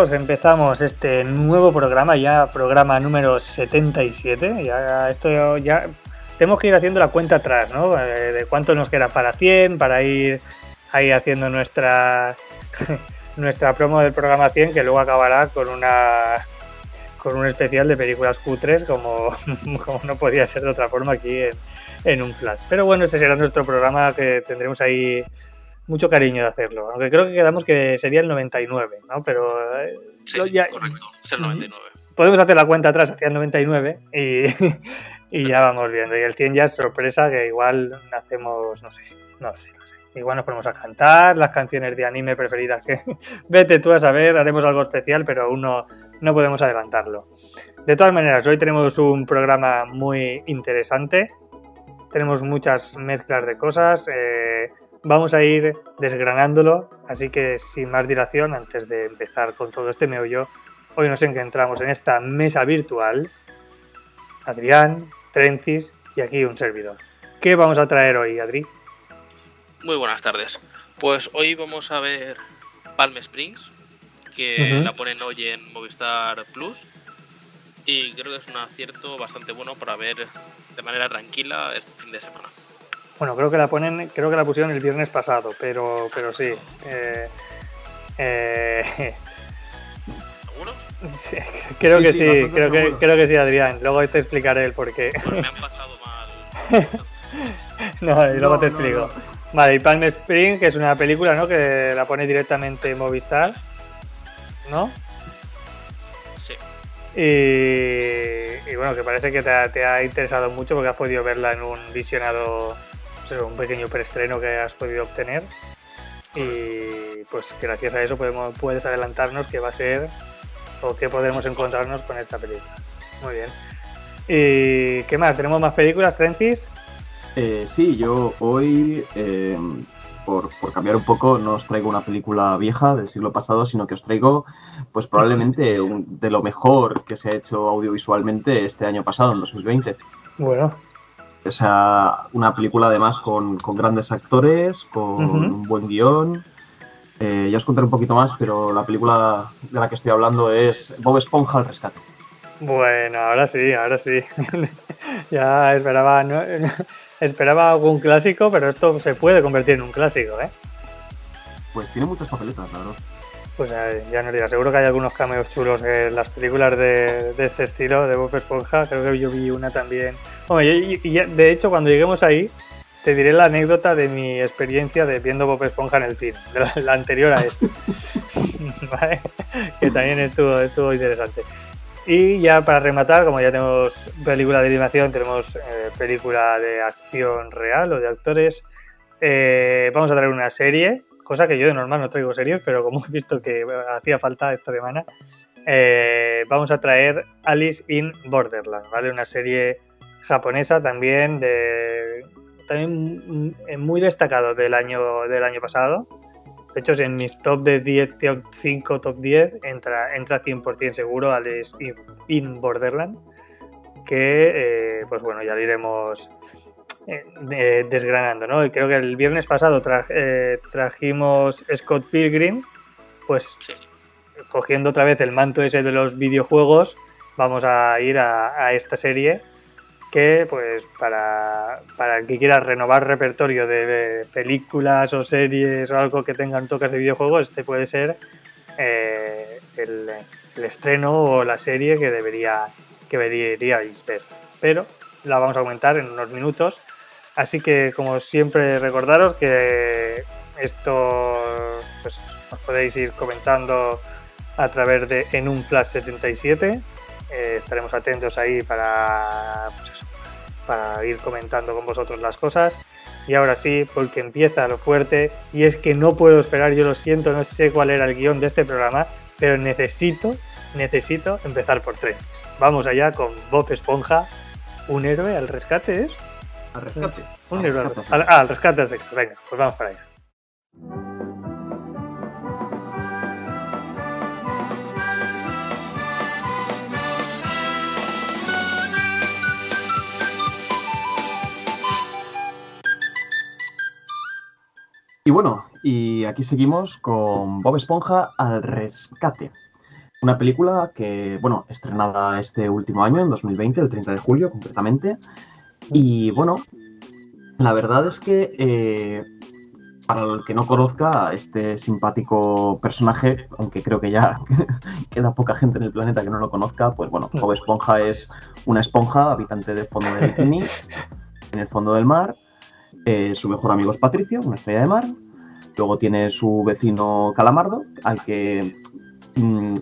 Empezamos este nuevo programa, ya programa número 77. Ya esto ya tenemos que ir haciendo la cuenta atrás, ¿no? Eh, de cuánto nos queda para 100, para ir ahí haciendo nuestra nuestra promo del programa 100 que luego acabará con una con un especial de películas cutres como, como no podía ser de otra forma aquí en, en un flash. Pero bueno, ese será nuestro programa que tendremos ahí mucho cariño de hacerlo. Aunque creo que quedamos que sería el 99, ¿no? Pero. Eh, sí, ya, correcto, es el 99. Podemos hacer la cuenta atrás hacia el 99 y, y ya vamos viendo. Y el 100 ya es sorpresa que igual hacemos, no sé, no sé, no sé. Igual nos ponemos a cantar las canciones de anime preferidas que vete tú a saber, haremos algo especial, pero aún no, no podemos adelantarlo. De todas maneras, hoy tenemos un programa muy interesante. Tenemos muchas mezclas de cosas. Eh, vamos a ir desgranándolo, así que sin más dilación, antes de empezar con todo este meollo, hoy nos encontramos en esta mesa virtual, Adrián, Trencis y aquí un servidor. ¿Qué vamos a traer hoy, Adri? Muy buenas tardes. Pues hoy vamos a ver Palm Springs, que la ponen hoy en Movistar Plus. Y creo que es un acierto bastante bueno para ver de manera tranquila este fin de semana. Bueno, creo que la ponen, creo que la pusieron el viernes pasado, pero, pero sí. Eh, eh, ¿Seguro? Sí, creo que sí, creo, que, creo que sí, Adrián. Luego te explicaré el porqué. Pues me han pasado mal. no, y luego te explico. Vale, y Palm Spring, que es una película, ¿no? Que la pone directamente Movistar, ¿no? Sí. Y, y bueno, que parece que te ha, te ha interesado mucho porque has podido verla en un visionado un pequeño preestreno que has podido obtener. Y pues gracias a eso podemos, puedes adelantarnos qué va a ser o qué podremos encontrarnos con esta película. Muy bien. ¿Y qué más? ¿Tenemos más películas, Trencis? Eh, sí, yo hoy, eh, por, por, cambiar un poco, no os traigo una película vieja del siglo pasado, sino que os traigo, pues probablemente de lo mejor que se ha hecho audiovisualmente este año pasado, en 2020. Bueno, o sea, una película además con, con grandes actores, con un buen guion. Eh, ya os contaré un poquito más, pero la película de la que estoy hablando es Bob Esponja al rescate. Bueno, ahora sí, ahora sí. ya esperaba, ¿no? esperaba algún clásico, pero esto se puede convertir en un clásico, ¿eh? Pues tiene muchas papeletas, la verdad. Pues ya no diría, seguro que hay algunos cameos chulos en las películas de, de este estilo, de Bob Esponja. Creo que yo vi una también. y, de hecho, cuando lleguemos ahí, te diré la anécdota de mi experiencia de viendo Bob Esponja en el cine, de la, anterior a este. ¿Vale? Que también estuvo, estuvo interesante. Y ya para rematar, como ya tenemos película de animación, tenemos eh, película de acción real o de actores, eh, vamos a traer una serie cosa que yo de normal no traigo serios, pero como he visto que hacía falta esta semana, eh, vamos a traer Alice in Borderland, ¿vale? Una serie japonesa también de también muy destacado del año del año pasado. De hecho, en mis top de 10, top 5, top 10 entra, entra 100% seguro Alice in Borderland. Que, eh, pues bueno, ya lo iremos eh, desgranando, ¿no? Y creo que el viernes pasado eh, trajimos Scott Pilgrim, pues cogiendo otra vez el manto ese de los videojuegos, vamos a ir a, esta serie que, pues, para, para que quiera renovar repertorio de, películas o series o algo que tengan toques de videojuegos, este puede ser eh, el, el, estreno o la serie que debería que deberíais ver. Pero la vamos a comentar en unos minutos. Así que, como siempre, recordaros que esto pues, os podéis ir comentando a través de en un flash 77. Eh, estaremos atentos ahí para, pues para ir comentando con vosotros las cosas. Y ahora sí, porque empieza lo fuerte, y es que no puedo esperar, yo lo siento, no sé cuál era el guion de este programa, pero necesito, necesito empezar por tres. Vamos allá con Bob Esponja, un héroe al rescate, ¿es? Al rescate. Un al rescate. Al, ah, al rescate Venga, pues vamos para allá. Y Y bueno, y aquí seguimos con Bob Esponja al rescate. Una película que, bueno, estrenada este último año, en 2020, el 30 de julio concretamente. Y bueno, la verdad es que eh, para el que no conozca este simpático personaje, aunque creo que ya queda poca gente en el planeta que no lo conozca, pues bueno, Bob Esponja es una esponja habitante del fondo del bikini, en el fondo del mar. Eh, su mejor amigo es Patricio, una estrella de mar. Luego tiene su vecino Calamardo, al que, mm,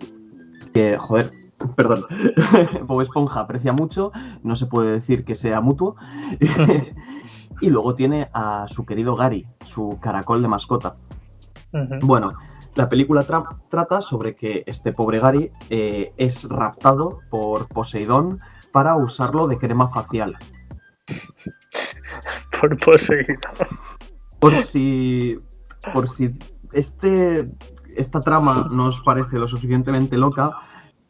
que joder, perdón, Bob Esponja aprecia mucho, no se puede decir que sea mutuo. y luego tiene a su querido Gary, su caracol de mascota. Bueno, la película trata sobre que este pobre Gary eh, es raptado por Poseidón para usarlo de crema facial. por Poseidón. Por si, por si este, esta trama nos parece lo suficientemente loca,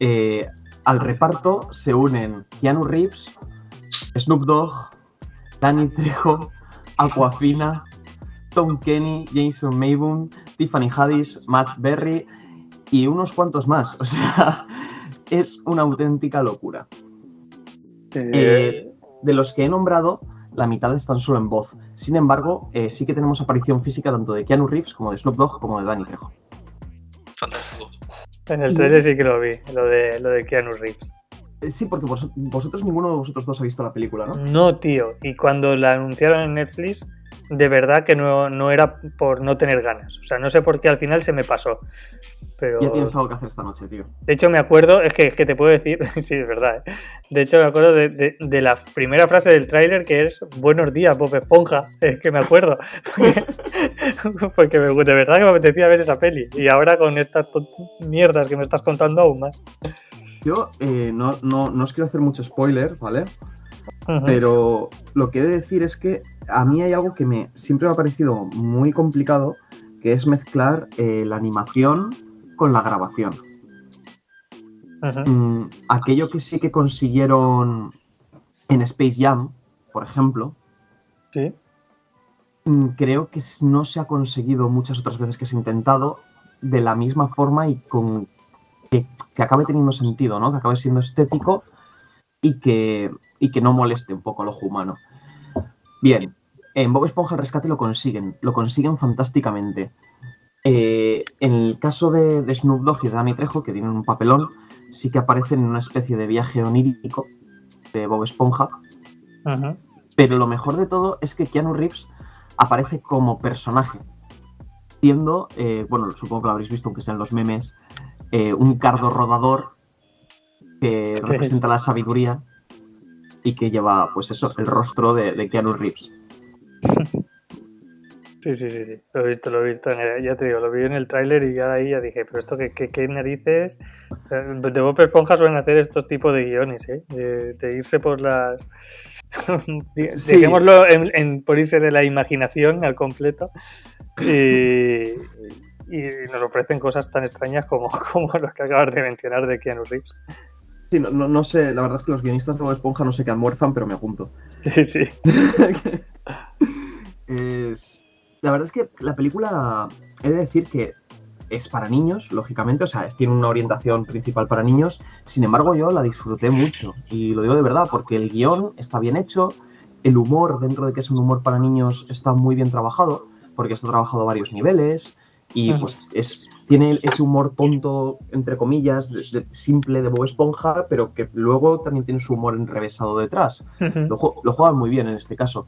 eh, al reparto se unen Keanu Reeves, Snoop Dogg, Danny Trejo, Aquafina, Tom Kenny, Jason Mayboom, Tiffany Haddish, Matt Berry y unos cuantos más. O sea, es una auténtica locura. Eh, de los que he nombrado, la mitad están solo en voz. Sin embargo, eh, sí que tenemos aparición física tanto de Keanu Reeves como de Snoop Dogg como de Danny Trejo. En el trailer sí que lo vi, lo de, lo de Keanu Reeves. Eh, sí, porque vosotros, ninguno de vosotros dos ha visto la película, ¿no? No, tío. Y cuando la anunciaron en Netflix, de verdad que no, no, era por no tener ganas. O sea, no sé por qué al final se me pasó. Pero... Ya tienes algo que hacer esta noche, tío. De hecho, me acuerdo, es que, es que te puedo decir, sí, es verdad. ¿eh? De hecho, me acuerdo de, de, la primera frase del tráiler que es Buenos días, Bob Esponja. Es que me acuerdo. Porque, de verdad que me apetecía ver esa peli. Y ahora con estas mierdas que me estás contando aún más. Yo eh, no, os quiero hacer mucho spoiler, ¿vale? Pero lo que he de decir es que a mí hay algo que me siempre me ha parecido muy complicado, que es mezclar eh, la animación con la grabación. Mm, aquello que sí que consiguieron en Space Jam, por ejemplo, ¿Sí? Mm, creo que no se ha conseguido muchas otras veces que se ha intentado de la misma forma y con que, acabe teniendo sentido, ¿no? Que acabe siendo estético y que, y que no moleste un poco al ojo humano. Bien, en Bob Esponja el rescate lo consiguen, lo consiguen fantásticamente. Eh, en el caso de, Snoop Dogg y de Danny Trejo, que tienen un papelón, sí que aparecen en una especie de viaje onírico de Bob Esponja. Pero lo mejor de todo es que Keanu Reeves aparece como personaje, siendo, eh, bueno, supongo que lo habréis visto, aunque sean los memes, eh, un cardo rodador que representa la sabiduría y que lleva, pues eso, el rostro de, Keanu Reeves. Sí, sí, sí, sí, lo he visto, lo he visto. ya te digo, lo vi en el tráiler y ya ahí ya dije, pero esto qué, qué, narices. Eh, de Bob Esponja suelen hacer estos tipos de guiones, ¿eh? De, irse por las. Dejémoslo en, por irse de la imaginación al completo. Y, y nos ofrecen cosas tan extrañas como, como lo que acabas de mencionar de Keanu Reeves. Sí, no, no, sé, la verdad es que los guionistas de Bob Esponja no sé qué almuerzan, pero me apunto. Sí, sí. La verdad es que la película, he de decir que es para niños, lógicamente, o sea, tiene una orientación principal para niños, sin embargo yo la disfruté mucho, y lo digo de verdad, porque el guion está bien hecho, el humor, dentro de que es un humor para niños, está muy bien trabajado, porque está trabajado a varios niveles, y pues es, tiene ese humor tonto, entre comillas, simple de Bob Esponja, pero que luego también tiene su humor enrevesado detrás. lo, juegan muy bien en este caso.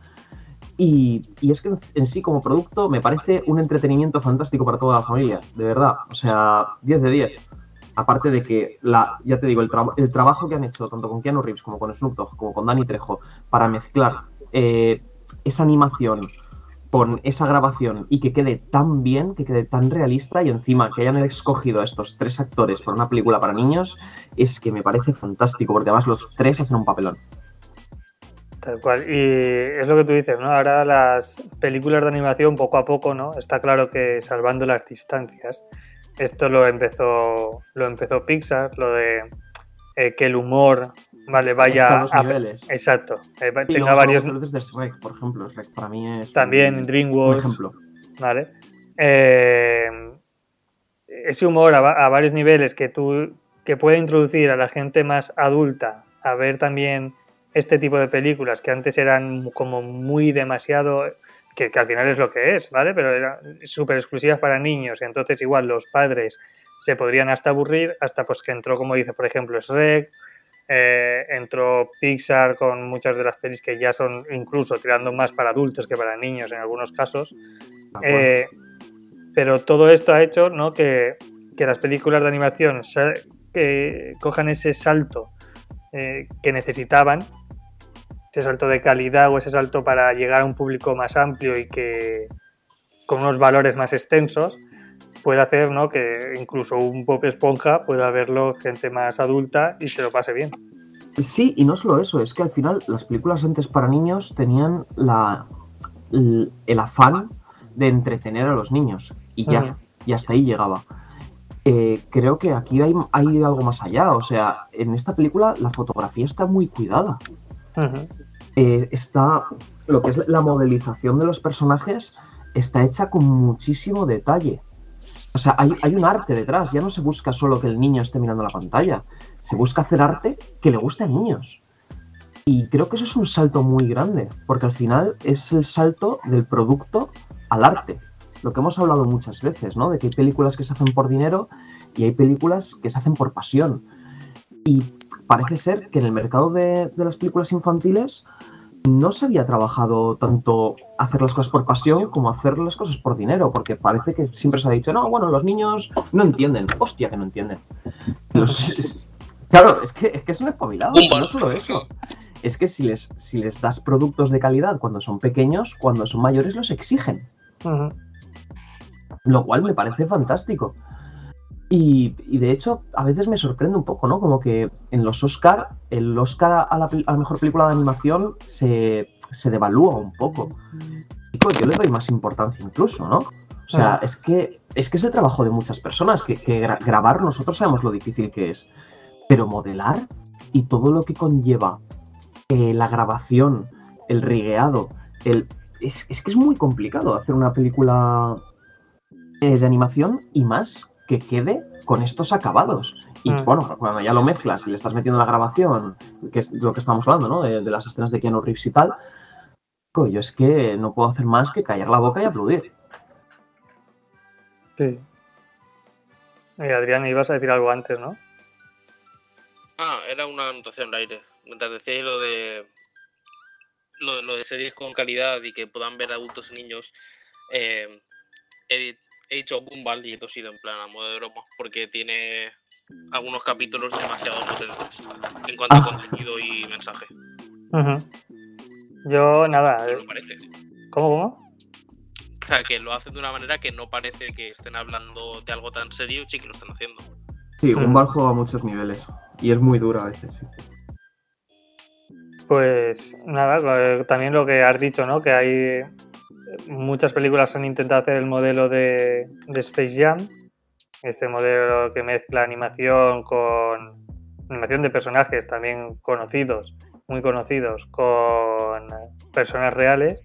Y, es que en sí, como producto, me parece un entretenimiento fantástico para toda la familia, de verdad. O sea, 10 de 10. Aparte de que, la, ya te digo, el, el trabajo que han hecho tanto con Keanu Reeves como con Snoop Dogg, como con Danny Trejo, para mezclar eh, esa animación con esa grabación y que quede tan bien, que quede tan realista y encima que hayan escogido a estos tres actores para una película para niños, es que me parece fantástico, porque además los tres hacen un papelón. Tal cual. Y es lo que tú dices, ¿no? Ahora las películas de animación poco a poco, ¿no? Está claro que salvando las distancias. Esto lo empezó, lo empezó Pixar, lo de eh, que el humor Vale, vaya. A, niveles. Exacto. Eh, tenga varios. de Shrek, por ejemplo. Shrek para mí es. También DreamWorks. ejemplo. Vale. eh, ese humor a, varios niveles que tú que puede introducir a la gente más adulta a ver también este tipo de películas que antes eran como muy demasiado que, al final es lo que es, ¿vale? Pero eran súper exclusivas para niños y entonces igual los padres se podrían hasta aburrir hasta pues que entró, como dice, por ejemplo, Shrek, eh, entró Pixar con muchas de las pelis que ya son incluso tirando más para adultos que para niños en algunos casos. Eh, pero todo esto ha hecho ¿no? que, que las películas de animación que cojan ese salto eh, que necesitaban, ese salto de calidad o ese salto para llegar a un público más amplio y que con unos valores más extensos, puede hacer ¿no? que incluso un pop Esponja pueda verlo gente más adulta y se lo pase bien. Sí, y no solo eso, es que al final las películas antes para niños tenían la, el, afán de entretener a los niños y ya, y hasta ahí llegaba. Eh, creo que aquí hay, algo más allá. O sea, en esta película la fotografía está muy cuidada. Eh, está. Lo que es la modelización de los personajes está hecha con muchísimo detalle. O sea, hay, hay, un arte detrás. Ya no se busca solo que el niño esté mirando la pantalla. Se busca hacer arte que le guste a niños. Y creo que eso es un salto muy grande, porque al final es el salto del producto al arte lo que hemos hablado muchas veces, ¿no? De que hay películas que se hacen por dinero y hay películas que se hacen por pasión. Y parece ser que en el mercado de, las películas infantiles no se había trabajado tanto hacer las cosas por pasión como hacer las cosas por dinero, porque parece que siempre se ha dicho, no, bueno, los niños no entienden. Hostia, que no entienden. claro, es que, es que son espabilados, no solo eso. Es que si les, si les das productos de calidad cuando son pequeños, cuando son mayores los exigen lo cual me parece fantástico. Y, de hecho, a veces me sorprende un poco, ¿no? Como que en los Oscar, el Oscar a la, mejor película de animación se, devalúa un poco. Y pues yo le doy más importancia incluso, ¿no? O sea, es que, es que es el trabajo de muchas personas, que, grabar nosotros sabemos lo difícil que es, pero modelar y todo lo que conlleva eh, la grabación, el rigueado, el, es, es, que es muy complicado hacer una película eh, de animación y más que quede con estos acabados. Y mm. bueno, cuando ya lo mezclas y le estás metiendo la grabación, que es lo que estamos hablando, ¿no? De, las escenas de Keanu Reeves y tal, yo es que no puedo hacer más que callar la boca y aplaudir. Sí. Y Adrián, ibas a decir algo antes, ¿no? Ah, era una anotación al aire. Mientras decíais lo de lo, de series con calidad y que puedan ver adultos y niños, eh, Edith he dicho Gumball y esto ha sido en plan a modo de broma, porque tiene algunos capítulos demasiado potentes en cuanto a ah. contenido y mensaje. Yo, nada. No parece. ¿Cómo, cómo? O sea, que lo hacen de una manera que no parece que estén hablando de algo tan serio, sí que lo están haciendo. Sí, Gumball juega a muchos niveles y es muy duro a veces. Pues nada, también lo que has dicho, ¿no? Que hay muchas películas han intentado hacer el modelo de, Space Jam, este modelo que mezcla animación con animación de personajes también conocidos, muy conocidos, con personas reales.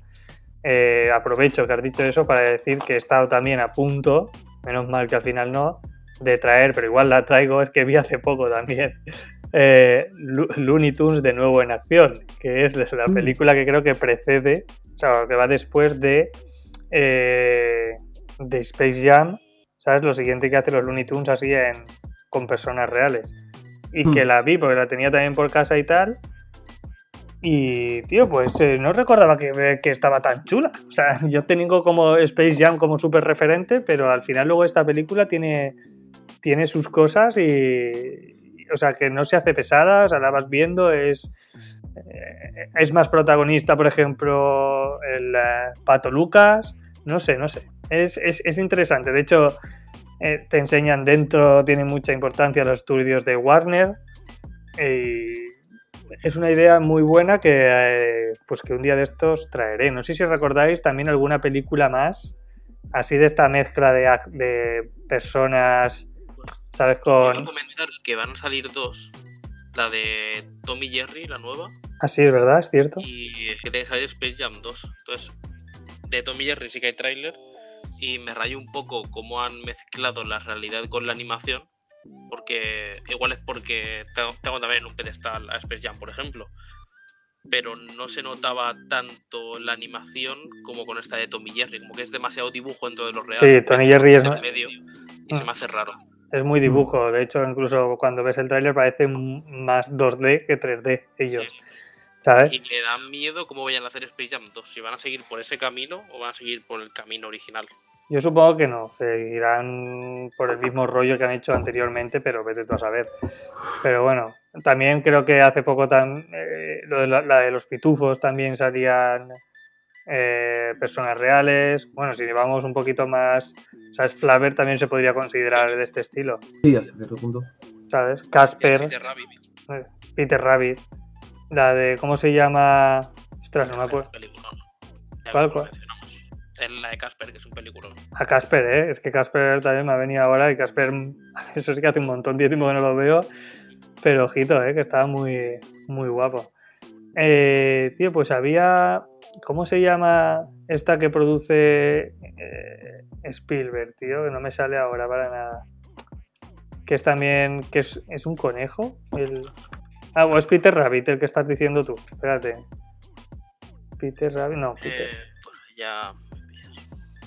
Eh, aprovecho que has dicho eso para decir que he estado también a punto, menos mal que al final no, de traer, pero igual la traigo, es que vi hace poco también, eh, Looney Tunes de nuevo en acción, que es la mm. película que creo que precede o sea, que va después de, eh, de Space Jam, ¿sabes? Lo siguiente que hace los Looney Tunes así en, con personas reales. Y que hmm. la vi porque la tenía también por casa y tal. Y, tío, pues eh, no recordaba que, que, estaba tan chula. O sea, yo tengo como Space Jam como súper referente, pero al final luego esta película tiene, tiene sus cosas y, O sea, que no se hace pesada, o sea, la vas viendo, es es más protagonista, por ejemplo, el eh, Pato Lucas. No sé, no sé. Es, interesante. De hecho, eh, te enseñan dentro, tiene mucha importancia los estudios de Warner. Y es una idea muy buena que, pues que un día de estos traeré. No sé si recordáis también alguna película más, así de esta mezcla de, de personas, ¿sabes? Con... comentar que van a salir dos. La de Tommy Jerry, la nueva. Ah, sí, es verdad, es cierto. Y es que tiene que salir Space Jam 2. Entonces, de Tommy Jerry sí que hay tráiler. y me rayó un poco cómo han mezclado la realidad con la animación, porque igual es porque tengo, tengo también un pedestal a Space Jam, por ejemplo, pero no se notaba tanto la animación como con esta de Tommy Jerry, como que es demasiado dibujo dentro de los real. Sí, Tony Jerry es, en medio, y se Ah. me hace raro. es muy dibujo. De hecho, incluso cuando ves el tráiler parece más 2D que 3D ellos, Sí. ¿Sabes? Y me da miedo cómo vayan a hacer Space Jam 2, si van a seguir por ese camino o van a seguir por el camino original. Yo supongo que no, seguirán por el mismo rollo que han hecho anteriormente, pero vete tú a saber. Pero bueno, también creo que hace poco tam- eh, lo de la, la de los pitufos también salían eh, personas reales. Bueno, si vamos un poquito más, ¿sabes? Flaver también se podría considerar de este estilo, Sí, hasta cierto punto. ¿sabes? Casper, Peter Rabbit, eh, Peter Rabbit, la de, ¿cómo se llama? Ostras, no me acuerdo. ¿Cuál, cuál? la de Casper, que es un peliculón. A Casper, ¿eh? Es que Casper también me ha venido ahora y Casper, eso sí que hace un montón de tiempo que no lo veo, pero ojito, ¿eh? Que estaba muy, muy guapo. Eh, tío, pues había, ¿cómo se llama esta que produce eh, Spielberg, tío? Que no me sale ahora para nada. Que es también, que es, es un conejo. El... Ah, o es Peter Rabbit el que estás diciendo tú. Espérate. Peter Rabbit, no, Peter. Eh, pues ya.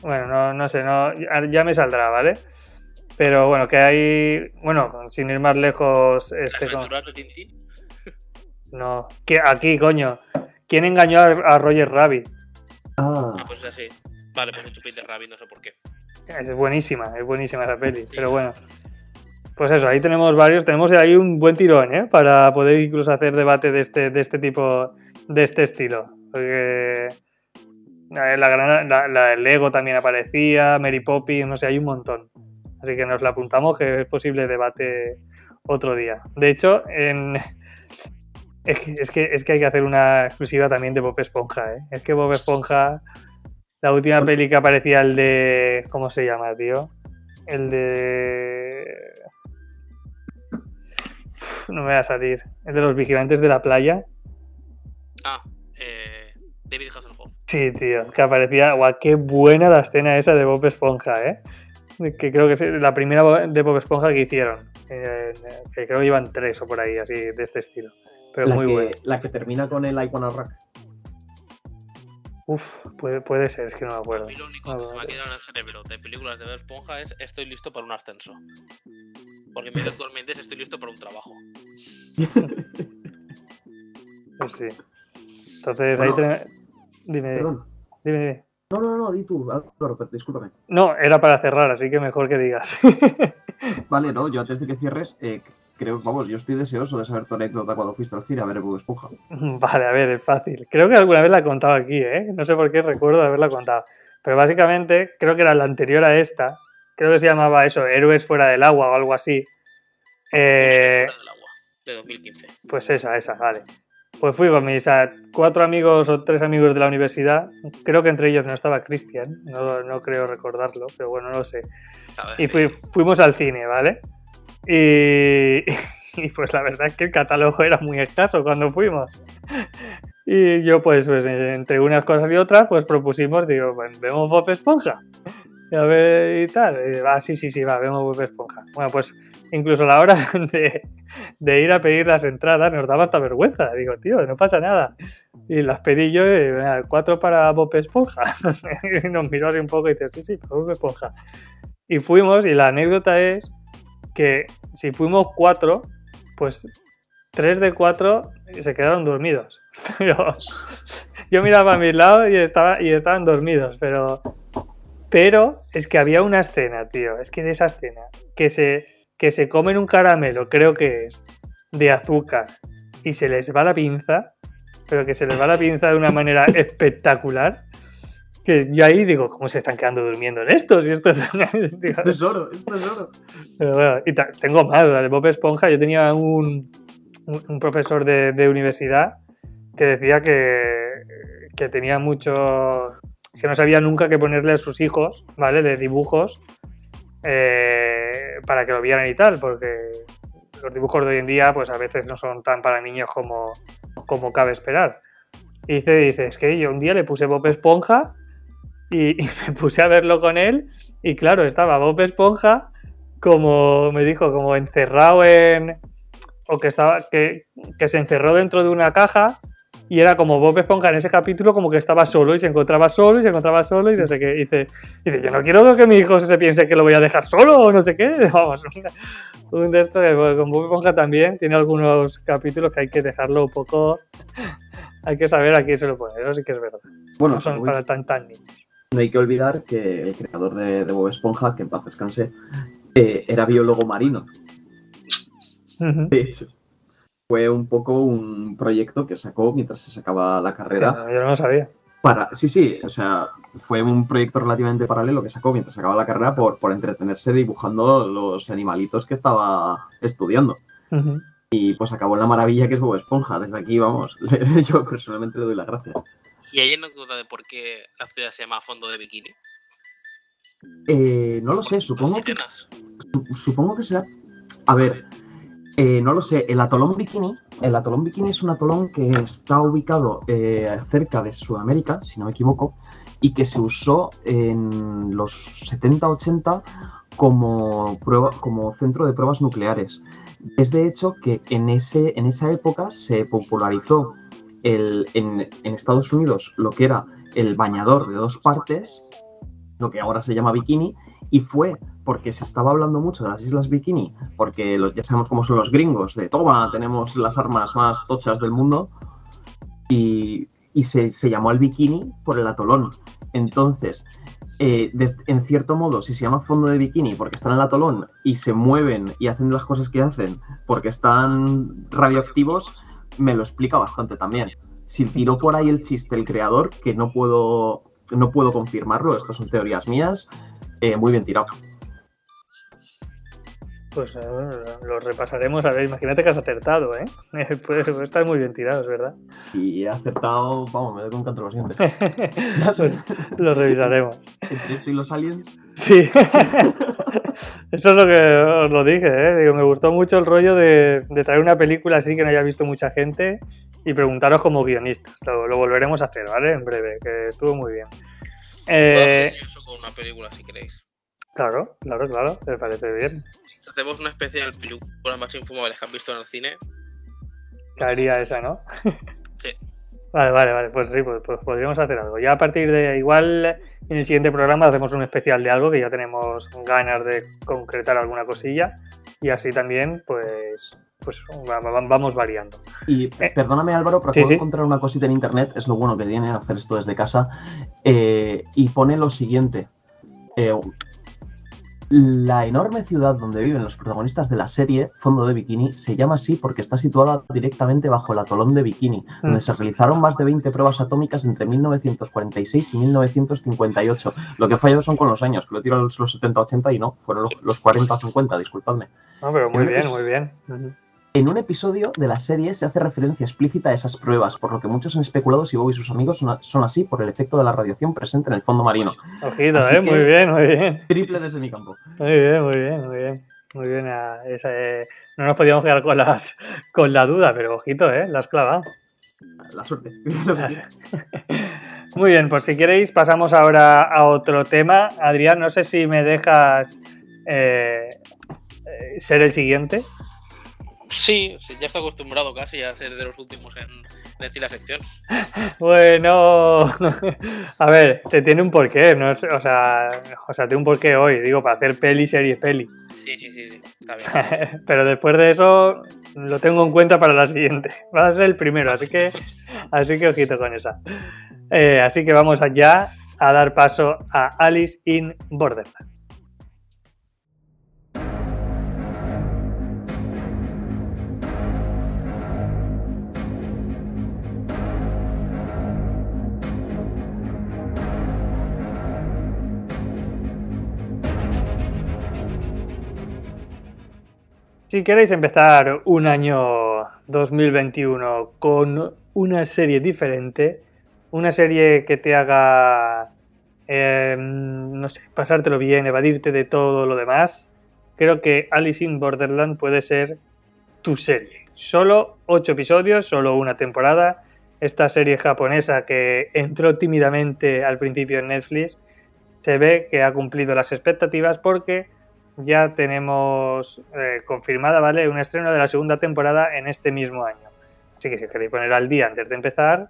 Bueno, no, no sé, no, ya me saldrá, ¿vale? Pero bueno, que hay. Bueno, sin ir más lejos, este. Con- de Tintín. No, que aquí, coño. ¿Quién engañó a, a Roger Rabbit? Ah, Ah, pues es así. Vale, pues he hecho Peter Rabbit, no sé por qué. Es buenísima, es buenísima esa peli. Pero bueno, pues eso, ahí tenemos varios. Tenemos ahí un buen tirón, ¿eh? Para poder incluso hacer debate de este, de este tipo, de este estilo. Porque. La, gran- la- la Lego también aparecía, Mary Poppins, no sé, hay un montón. Así que nos la apuntamos que es posible debate otro día. De hecho, en... es, que, es, que, es que hay que hacer una exclusiva también de Bob Esponja, ¿eh? Es que Bob Esponja, la última peli que aparecía, el de... ¿Cómo se llama, tío? El de... No me va a salir. El de los vigilantes de la playa. Ah, eh, David Hasselhoff. Sí, tío, que aparecía. Guau, qué buena la escena esa de Bob Esponja, ¿eh? Que creo que es la primera de Bob Esponja que hicieron. eh, que creo que llevan tres o por ahí, así, de este estilo. Pero la, muy que, bueno. la que termina con el Icona Rack. Uf, puede, puede ser, es que no me A acuerdo. mí lo único Ah, que se me ha quedado en el cerebro de películas de Bob Esponja es Estoy listo para un ascenso. Porque de actualmente es Estoy listo para un trabajo. Pues sí. Entonces Bueno, ahí tenemos. Dime, Perdón. dime, dime. No, no, no, di tú, Álvaro, pero discúlpame. No, era para cerrar, así que mejor que digas. Vale, no, yo antes de que cierres, eh, creo, vamos, yo estoy deseoso de saber tu anécdota cuando fuiste al cine a ver Bob Esponja. Vale, a ver, es fácil. Creo que alguna vez la he contado aquí, ¿eh? No sé por qué recuerdo haberla contado. Pero básicamente, creo que era la anterior a esta. Creo que se llamaba eso, Héroes fuera del agua o algo así. Eh, Fuera del agua, de 2015. pues esa, esa, vale. Pues fui con mis cuatro amigos o tres amigos de la universidad. Creo que entre ellos no estaba Cristian, no, no creo recordarlo, pero bueno, no lo sé. Y fui- fuimos al cine, ¿vale? Y, y pues la verdad es que el catálogo era muy escaso cuando fuimos. Y yo pues, pues entre unas cosas y otras pues propusimos, digo, pues vemos Bob Esponja. A ver y tal. Y va, sí, sí, sí, va, vemos Bob Esponja. Bueno, pues incluso a la hora de, de ir a pedir las entradas nos daba hasta vergüenza. Digo, tío, no pasa nada. Y las pedí yo, y, "Venga, cuatro para Bob Esponja. y nos miró así un poco y dice, sí, sí, Bob Esponja. Y fuimos, y la anécdota es que si fuimos cuatro, pues tres de cuatro se quedaron dormidos. Pero yo miraba a mi lado y, estaba, y estaban dormidos, pero... Pero es que había una escena, tío, es que de esa escena, que se, que se comen un caramelo, creo que es, de azúcar, y se les va la pinza, pero que se les va la pinza de una manera espectacular, que yo ahí digo, ¿cómo se están quedando durmiendo en estos? Y esto es digo, Esto es oro, esto es oro. pero bueno, y tengo más, la de Bob Esponja. Yo tenía un, un- profesor de, de universidad que decía que, que tenía mucho. Que no sabía nunca qué ponerle a sus hijos, ¿vale? De dibujos eh, para que lo vieran y tal, porque los dibujos de hoy en día, pues a veces no son tan para niños como, como cabe esperar. Y dice, dice, es que yo un día le puse Bob Esponja y, me puse a verlo con él y claro, estaba Bob Esponja como, me dijo, como encerrado en... o que estaba, que, que se encerró dentro de una caja y era como Bob Esponja en ese capítulo, como que estaba solo y se encontraba solo y se encontraba solo y no sé qué. dice, dice, yo no quiero que mi hijo se piense que lo voy a dejar solo o no sé qué. Vamos, un de estos, con Bob Esponja también tiene algunos capítulos que hay que dejarlo un poco. hay que saber a quién se lo pone, eso sí que es verdad. Bueno, no son para tan tan niños. No hay que olvidar que el creador de, Bob Esponja, que en paz descanse, eh, era biólogo marino. De hecho fue un poco un proyecto que sacó mientras se sacaba la carrera. yo no lo sabía. Para, sí, sí, o sea, fue un proyecto relativamente paralelo que sacó mientras sacaba la carrera por, por entretenerse dibujando los animalitos que estaba estudiando. Y pues acabó en la maravilla que es Bob Esponja. Desde aquí, vamos, yo personalmente le doy las gracias. ¿Y hay duda de por qué la ciudad se llama Fondo de Bikini? Eh, no lo sé, supongo que. Supongo que será. A ver, eh, no lo sé, el atolón Bikini, el atolón Bikini es un atolón que está ubicado eh, cerca de Sudamérica, si no me equivoco, y que se usó en los 70-80 como, centro de pruebas nucleares. Es de hecho que en, ese, en esa época se popularizó el, en Estados Unidos lo que era el bañador de dos partes, lo que ahora se llama bikini, y fue porque se estaba hablando mucho de las Islas Bikini, porque ya sabemos cómo son los gringos, de toma, tenemos las armas más tochas del mundo, y, se, llamó al bikini por el atolón. Entonces, eh, en cierto modo, si se llama fondo de bikini porque están en el atolón y se mueven y hacen las cosas que hacen porque están radioactivos, me lo explica bastante también. Si tiró por ahí el chiste el creador, que no puedo, no puedo confirmarlo, estas son teorías mías, eh, muy bien tirado. Pues eh, lo repasaremos. A ver, imagínate que has acertado, ¿eh? Puede, estar muy bien tirado, es verdad. Y he acertado, vamos, me doy con canto lo siempre. pues, lo revisaremos. ¿Y los aliens? Sí. Eso es lo que os lo dije, ¿eh? Digo, me gustó mucho el rollo de, traer una película así que no haya visto mucha gente y preguntaros como guionistas. Lo, volveremos a hacer, ¿vale? En breve, que estuvo muy bien. Eh, con una película si queréis. Claro, claro, claro, me parece bien. Hacemos una especial película más infumables que han visto en el cine. Caería esa, ¿no? Sí. Vale, vale, vale, pues sí, pues, pues, podríamos hacer algo. Ya a partir de igual en el siguiente programa hacemos un especial de algo que ya tenemos ganas de concretar alguna cosilla y así también pues pues vamos variando. Y eh, perdóname Álvaro, pero puedo encontrar una cosita en internet, es lo bueno que tiene hacer esto desde casa, eh, y pone lo siguiente. Eh, la enorme ciudad donde viven los protagonistas de la serie, Fondo de Bikini, se llama así porque está situada directamente bajo el atolón de Bikini, donde mm. se realizaron más de 20 pruebas atómicas entre 1946 y 1958. Lo que ha fallado son con los años, que lo tiro los 70-80 y no, fueron los 40-50, disculpadme. No, pero muy bien, muy bien. En un episodio de la serie se hace referencia explícita a esas pruebas, por lo que muchos han especulado si Bob y sus amigos son, así por el efecto de la radiación presente en el fondo marino. Ojito, eh, muy bien, muy bien. Triple desde mi campo. Muy bien, muy bien, muy bien. Muy bien, eh, no nos podíamos quedar con, las, con la duda, pero ojito, ¿eh? La has clavado. La suerte. Muy bien, pues si queréis pasamos ahora a otro tema. Adrián, no sé si me dejas eh, eh, ser el siguiente. Sí, ya está acostumbrado casi a ser de los últimos en decir la sección. Bueno, a ver, te tiene un porqué, ¿no? O sea, o sea, tiene un porqué hoy, digo, para hacer peli, serie, peli. Sí, sí, sí, sí. está bien. Pero después de eso lo tengo en cuenta para la siguiente. Va a ser el primero, así que, así que ojito con esa. Eh, así que vamos allá a dar paso a Alice in Borderland. Si queréis empezar un año 2021 con una serie diferente, una serie que te haga, em, no sé, pasártelo bien, evadirte de todo lo demás, creo que Alice in Borderland puede ser tu serie. Solo 8 episodios, solo una temporada, esta serie japonesa que entró tímidamente al principio en Netflix, se ve que ha cumplido las expectativas porque ya tenemos eh, confirmada, ¿vale? Un estreno de la segunda temporada en este mismo año. Así que si queréis poner al día antes de empezar,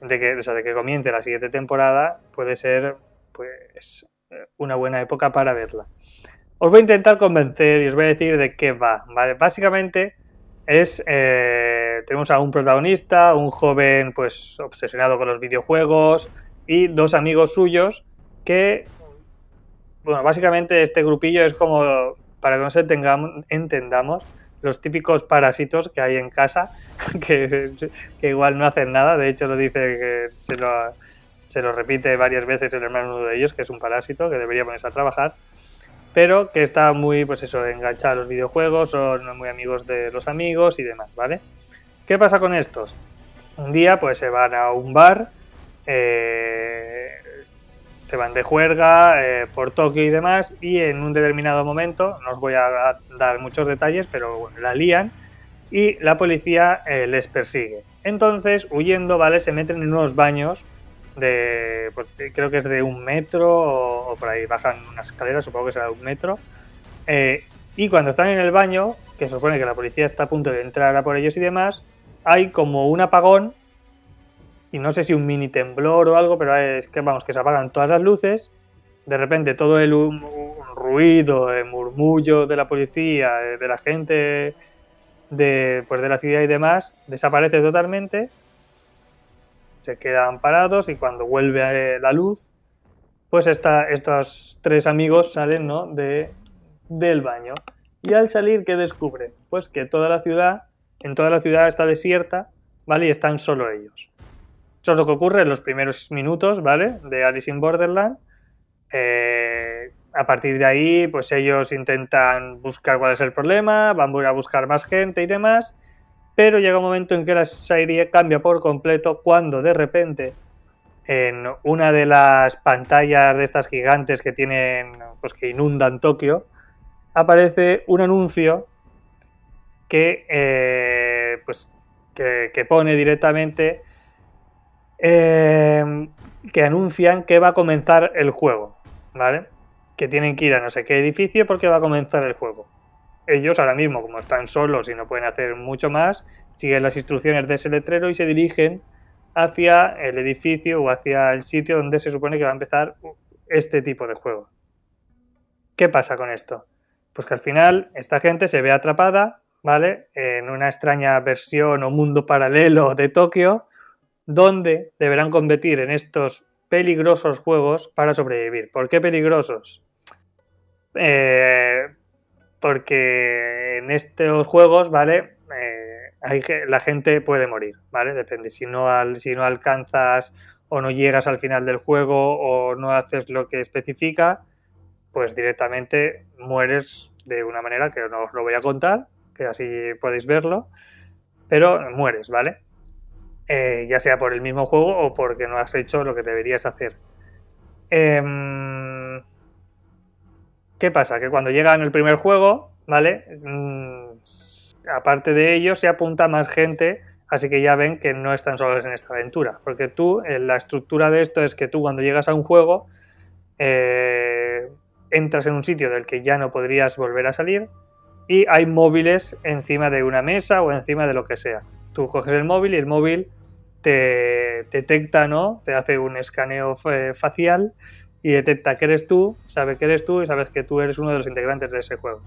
de que, de que comience la siguiente temporada, puede ser pues una buena época para verla. Os voy a intentar convencer y os voy a decir de qué va. Básicamente es eh, tenemos a un protagonista, un joven pues obsesionado con los videojuegos y dos amigos suyos que bueno, básicamente este grupillo es como para que nos entendamos los típicos parásitos que hay en casa que, igual no hacen nada, de hecho lo dice que se lo, se lo repite varias veces el hermano de ellos, que es un parásito que debería ponerse a trabajar pero que está muy, pues eso, enganchado a los videojuegos, son muy amigos de los amigos y demás, ¿vale? ¿Qué pasa con estos? Un día, pues se van a un bar, eh, se van de juerga eh, por Tokio y demás, y en un determinado momento, no os voy a dar muchos detalles, pero bueno, la lían y la policía eh, les persigue. Entonces, huyendo, ¿vale? Se meten en unos baños de, pues, creo que es de un metro o, por ahí bajan unas escaleras, supongo que será de un metro. Eh, y cuando están en el baño, que se supone que la policía está a punto de entrar a por ellos y demás, hay como un apagón y no sé si un mini temblor o algo, pero es que vamos, que se apagan todas las luces. De repente todo el ruido, el murmullo de la policía, de la gente de, pues de la ciudad y demás, desaparece totalmente se quedan parados y cuando vuelve la luz, pues estos tres amigos salen ¿no? de, del baño. Y al salir, ¿qué descubre? Pues que toda la ciudad, en toda la ciudad está desierta, ¿vale? Y están solo ellos. Eso es lo que ocurre en los primeros minutos, ¿vale? De Alice in Borderland. Eh, a partir de ahí, pues ellos intentan buscar cuál es el problema, van a buscar más gente y demás pero llega un momento en que la serie cambia por completo cuando de repente en una de las pantallas de estas gigantes que tienen, pues que inundan Tokio, aparece un anuncio que, eh, pues, que, pone directamente eh, que anuncian que va a comenzar el juego, ¿vale? Que tienen que ir a no sé qué edificio porque va a comenzar el juego ellos ahora mismo, como están solos y no pueden hacer mucho más, siguen las instrucciones de ese letrero y se dirigen hacia el edificio o hacia el sitio donde se supone que va a empezar este tipo de juego. ¿Qué pasa con esto? Pues que al final esta gente se ve atrapada, ¿vale? En una extraña versión o mundo paralelo de Tokio, donde deberán competir en estos peligrosos juegos para sobrevivir. ¿Por qué peligrosos? Eh, porque en estos juegos, ¿vale? Eh, la gente puede morir, ¿vale? Depende, si no, al, si no alcanzas o no llegas al final del juego o no haces lo que especifica, pues directamente mueres de una manera que no os lo voy a contar, que así podéis verlo, pero mueres, ¿vale? Eh, ya sea por el mismo juego o porque no has hecho lo que deberías hacer. Eh, ¿Qué pasa? Que cuando llegan el primer juego, ¿vale? Mm, aparte de ellos, se apunta más gente, así que ya ven que no están solos en esta aventura. Porque tú, la estructura de esto es que tú cuando llegas a un juego, eh, entras en un sitio del que ya no podrías volver a salir y hay móviles encima de una mesa o encima de lo que sea. Tú coges el móvil y el móvil te detecta, ¿no? Te hace un escaneo facial y detecta que eres tú, sabe que eres tú y sabes que tú eres uno de los integrantes de ese juego.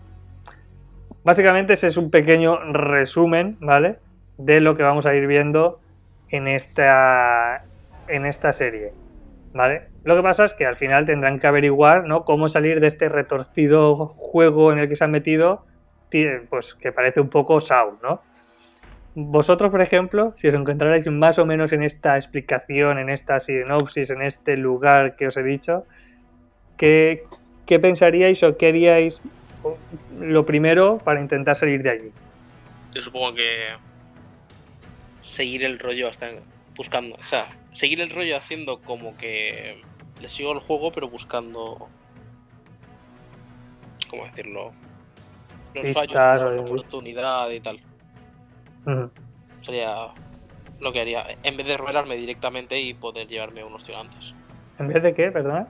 Básicamente ese es un pequeño resumen, ¿vale? De lo que vamos a ir viendo en esta, en esta serie, ¿vale? Lo que pasa es que al final tendrán que averiguar, ¿no? Cómo salir de este retorcido juego en el que se han metido, pues que parece un poco Saw, ¿no? Vosotros, por ejemplo, si os encontrarais más o menos en esta explicación, en esta sinopsis, en este lugar que os he dicho, ¿qué, pensaríais o qué haríais lo primero para intentar salir de allí? Yo supongo que seguir el rollo hasta buscando, o sea, seguir el rollo haciendo como que le sigo el juego, pero buscando, ¿cómo decirlo? Los fallos, la oportunidad y tal. Sería lo que haría. En vez de revelarme directamente y poder llevarme unos tirantes. ¿En vez de qué, perdona?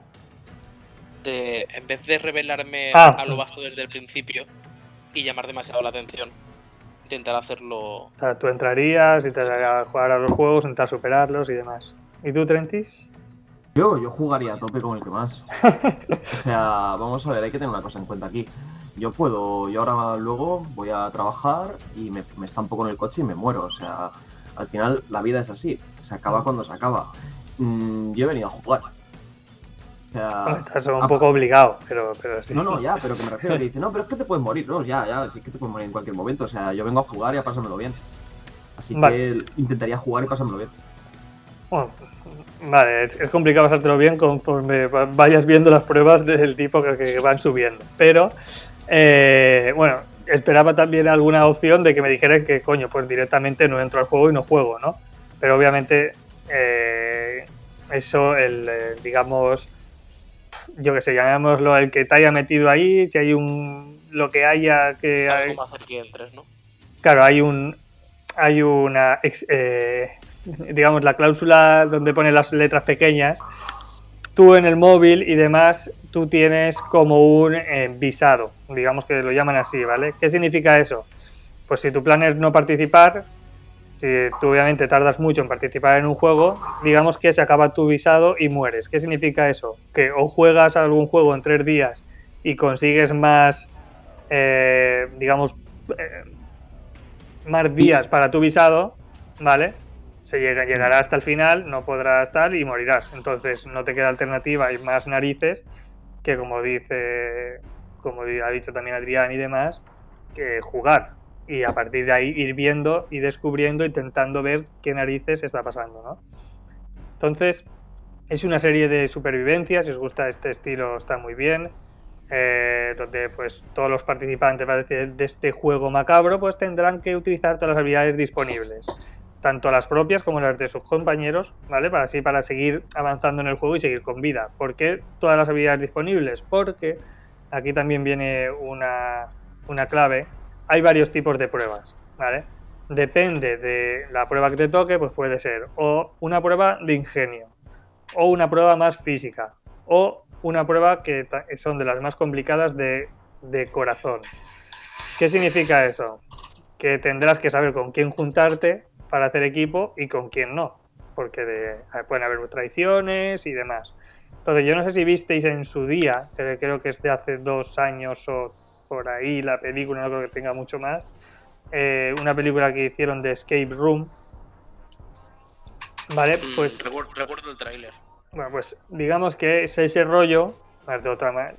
De, en vez de revelarme Ah. a lo vasto desde el principio y llamar demasiado la atención, intentar hacerlo. O sea, tú entrarías te a jugar a los juegos, intentar superarlos y demás. ¿Y tú, Trentis? Yo, yo jugaría a tope con el que más. O sea, vamos a ver, hay que tener una cosa en cuenta aquí. Yo puedo, yo ahora luego voy a trabajar y me, me estampo con el coche y me muero. O sea, al final la vida es así. Se acaba cuando se acaba. Mm, yo he venido a jugar. O sea, Bueno, estás un poco obligado, pero, pero sí. No, no, ya, pero que me refiero que dice, no, pero es que te puedes morir, no, ya, ya, sí que te puedes morir en cualquier momento. O sea, yo vengo a jugar y a pasármelo bien. Así Vale. que intentaría jugar y pasármelo bien. Bueno, vale, es, es complicado pasártelo bien conforme va- vayas viendo las pruebas del tipo que, que van subiendo. Pero, eh, bueno, esperaba también alguna opción de que me dijeras que, coño, pues directamente no entro al juego y no juego, ¿no? Pero obviamente, eh, eso, el, eh, digamos, yo qué sé, llamémoslo el que te haya metido ahí, si hay un. lo que haya que. saber cómo hacer que entres, ¿no? Claro, hay un. Hay una. ex- eh, digamos, la cláusula donde pone las letras pequeñas. Tú en el móvil y demás, tú tienes como un eh, visado, digamos que lo llaman así, ¿vale? ¿Qué significa eso? Pues si tu plan es no participar, si tú obviamente tardas mucho en participar en un juego, digamos que se acaba tu visado y mueres. ¿Qué significa eso? Que o juegas algún juego en tres días y consigues más, eh, digamos, eh, más días para tu visado, ¿vale? Se llega, llegará hasta el final, no podrás estar y morirás. Entonces no te queda alternativa y más narices que como dice, como ha dicho también Adrián y demás, que jugar. Y a partir de ahí ir viendo y descubriendo, intentando ver qué narices está pasando, ¿no? Entonces, es una serie de supervivencia, si os gusta este estilo está muy bien. eh, donde pues todos los participantes de este juego macabro pues tendrán que utilizar todas las habilidades disponibles tanto las propias como las de sus compañeros, ¿vale? Para así para seguir avanzando en el juego y seguir con vida. ¿Por qué todas las habilidades disponibles? Porque aquí también viene una, una clave. Hay varios tipos de pruebas, ¿vale? Depende de la prueba que te toque, pues puede ser o una prueba de ingenio, o una prueba más física, o una prueba que son de las más complicadas de, de corazón. ¿Qué significa eso? Que tendrás que saber con quién juntarte para hacer equipo y con quién no, porque de- pueden haber traiciones y demás. Entonces, yo no sé si visteis en su día, creo que es de hace dos años o por ahí la película, no creo que tenga mucho más, eh, una película que hicieron de Escape Room. Vale, Mm, pues recuer- recuerdo el tráiler. bueno, pues digamos que es ese rollo, de otra ma-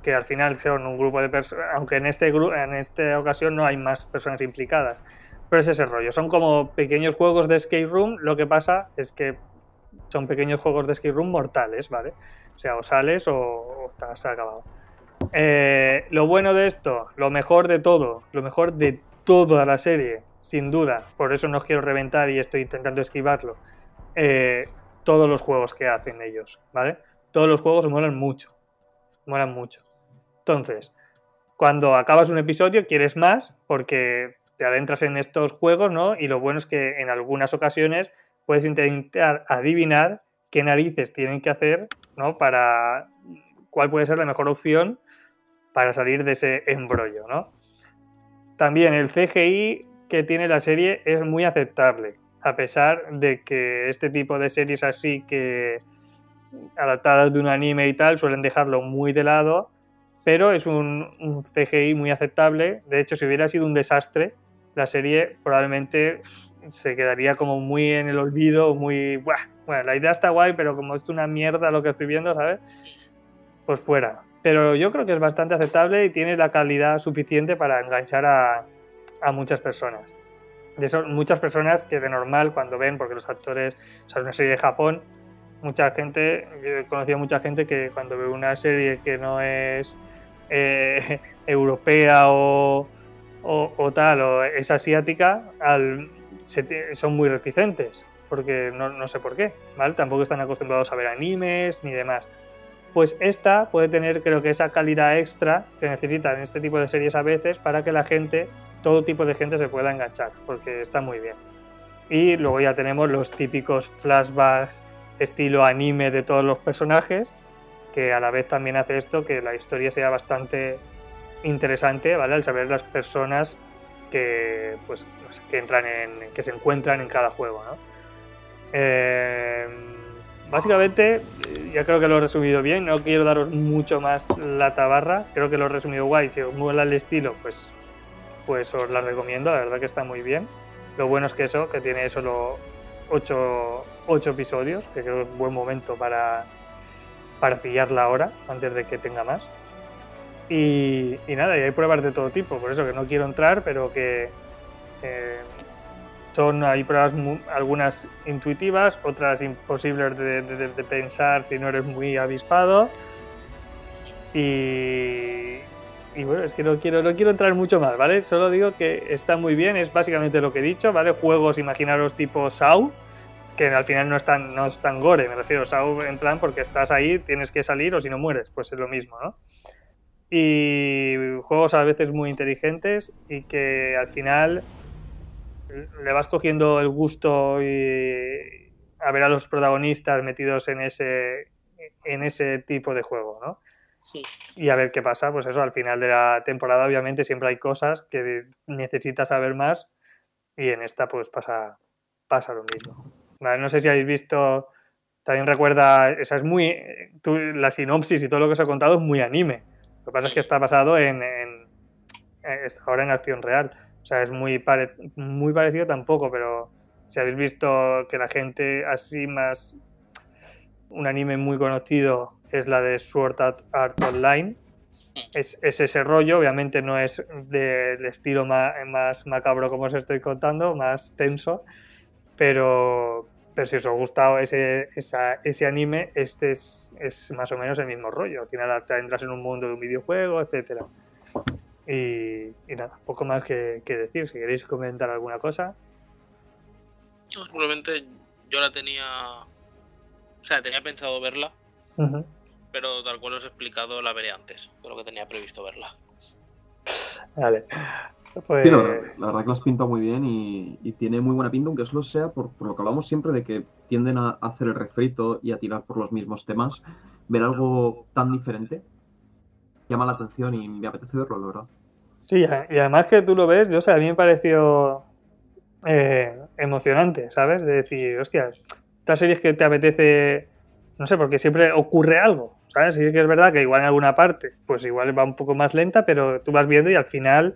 que al final son un grupo de personas, aunque en, este en esta ocasión no hay más personas implicadas, pero es ese rollo. Son como pequeños juegos de escape room, lo que pasa es que son pequeños juegos de escape room mortales, ¿vale? O sea, o sales o, o estás acabado. Eh, lo bueno de esto, lo mejor de todo, lo mejor de toda la serie, sin duda, por eso no quiero reventar y estoy intentando esquivarlo, eh, todos los juegos que hacen ellos, ¿vale? Todos los juegos molan mucho, molan mucho. Entonces, cuando acabas un episodio quieres más porque te adentras en estos juegos, ¿no? Y lo bueno es que en algunas ocasiones puedes intentar adivinar qué narices tienen que hacer, ¿no? Para cuál puede ser la mejor opción para salir de ese embrollo, ¿no? También el CGI que tiene la serie es muy aceptable, a pesar de que este tipo de series así que adaptadas de un anime y tal suelen dejarlo muy de lado, pero es un, un CGI muy aceptable. De hecho, si hubiera sido un desastre, la serie probablemente se quedaría como muy en el olvido, muy... Bueno, la idea está guay, pero como es una mierda lo que estoy viendo, ¿sabes? Pues fuera. Pero yo creo que es bastante aceptable y tiene la calidad suficiente para enganchar a, a muchas personas. De eso, muchas personas que de normal cuando ven, porque los actores, o sea, es una serie de Japón, mucha gente, yo he conocido mucha gente que cuando ve una serie que no es eh, europea o, o, o tal, o es asiática, al, se son muy reticentes, porque no, no sé por qué, ¿vale? Tampoco están acostumbrados a ver animes ni demás. Pues esta puede tener, creo que, esa calidad extra que necesitan este tipo de series a veces para que la gente, todo tipo de gente se pueda enganchar, porque está muy bien. Y luego ya tenemos los típicos flashbacks estilo anime de todos los personajes, que a la vez también hace esto que la historia sea bastante interesante, ¿vale? Al saber las personas que, pues, que entran en, que se encuentran en cada juego. Eh, básicamente, ya creo que lo he resumido bien, no quiero daros mucho más la tabarra, creo que lo he resumido guay, si os mola el estilo, pues, pues os la recomiendo, la verdad que está muy bien. Lo bueno es que eso, que tiene solo 8, episodios, que creo que es un buen momento para, para pillarla ahora, antes de que tenga más. Y, nada, y hay pruebas de todo tipo, por eso que no quiero entrar, pero que eh, son hay pruebas algunas intuitivas, otras imposibles de, pensar si no eres muy avispado. Y, y, bueno, es que no quiero, no quiero entrar mucho más, ¿vale? Solo digo que está muy bien, es básicamente lo que he dicho, ¿vale? Juegos, imaginaros tipo SAU, que al final no es tan, no es tan gore, me refiero SAU en plan porque estás ahí, tienes que salir o si no mueres, pues es lo mismo, ¿no? Y juegos a veces muy inteligentes y que al final le vas cogiendo el gusto y a ver a los protagonistas metidos en ese en ese tipo de juego, ¿no? Y a ver qué pasa, pues eso, al final de la temporada obviamente siempre hay cosas que necesitas saber más y en esta pues pasa, pasa lo mismo. no sé si habéis visto, también recuerda, esa es muy, la sinopsis y todo lo que os he contado es muy anime. Lo que pasa es que está basado en, ahora en acción real. O sea, es muy, muy parecido tampoco, pero si habéis visto que la gente así más... Un anime muy conocido es la de Sword Art Online. Es, ese rollo, obviamente no es del estilo más, más macabro como os estoy contando, más tenso, pero, pero si os ha gustado ese, ese anime, este es, es, más o menos el mismo rollo. Al final te entras en un mundo de un videojuego, etc. Y, nada, poco más que, decir. Si queréis comentar alguna cosa. Simplemente yo la tenía. O sea, tenía pensado verla. Pero tal cual os he explicado, la veré antes de lo que tenía previsto verla. Vale. Pues la, verdad, que lo has pintado muy bien y, tiene muy buena pinta, aunque solo sea por, lo que hablamos siempre de que tienden a hacer el refrito y a tirar por los mismos temas. Ver algo tan diferente llama la atención y me apetece verlo, la verdad. Sí, y además que tú lo ves, yo sé, a mí me pareció eh, emocionante, ¿sabes? De decir, hostia, esta serie es que te apetece, no sé, porque siempre ocurre algo, ¿sabes? Sí que es verdad que igual en alguna parte, pues igual va un poco más lenta, pero tú vas viendo y al final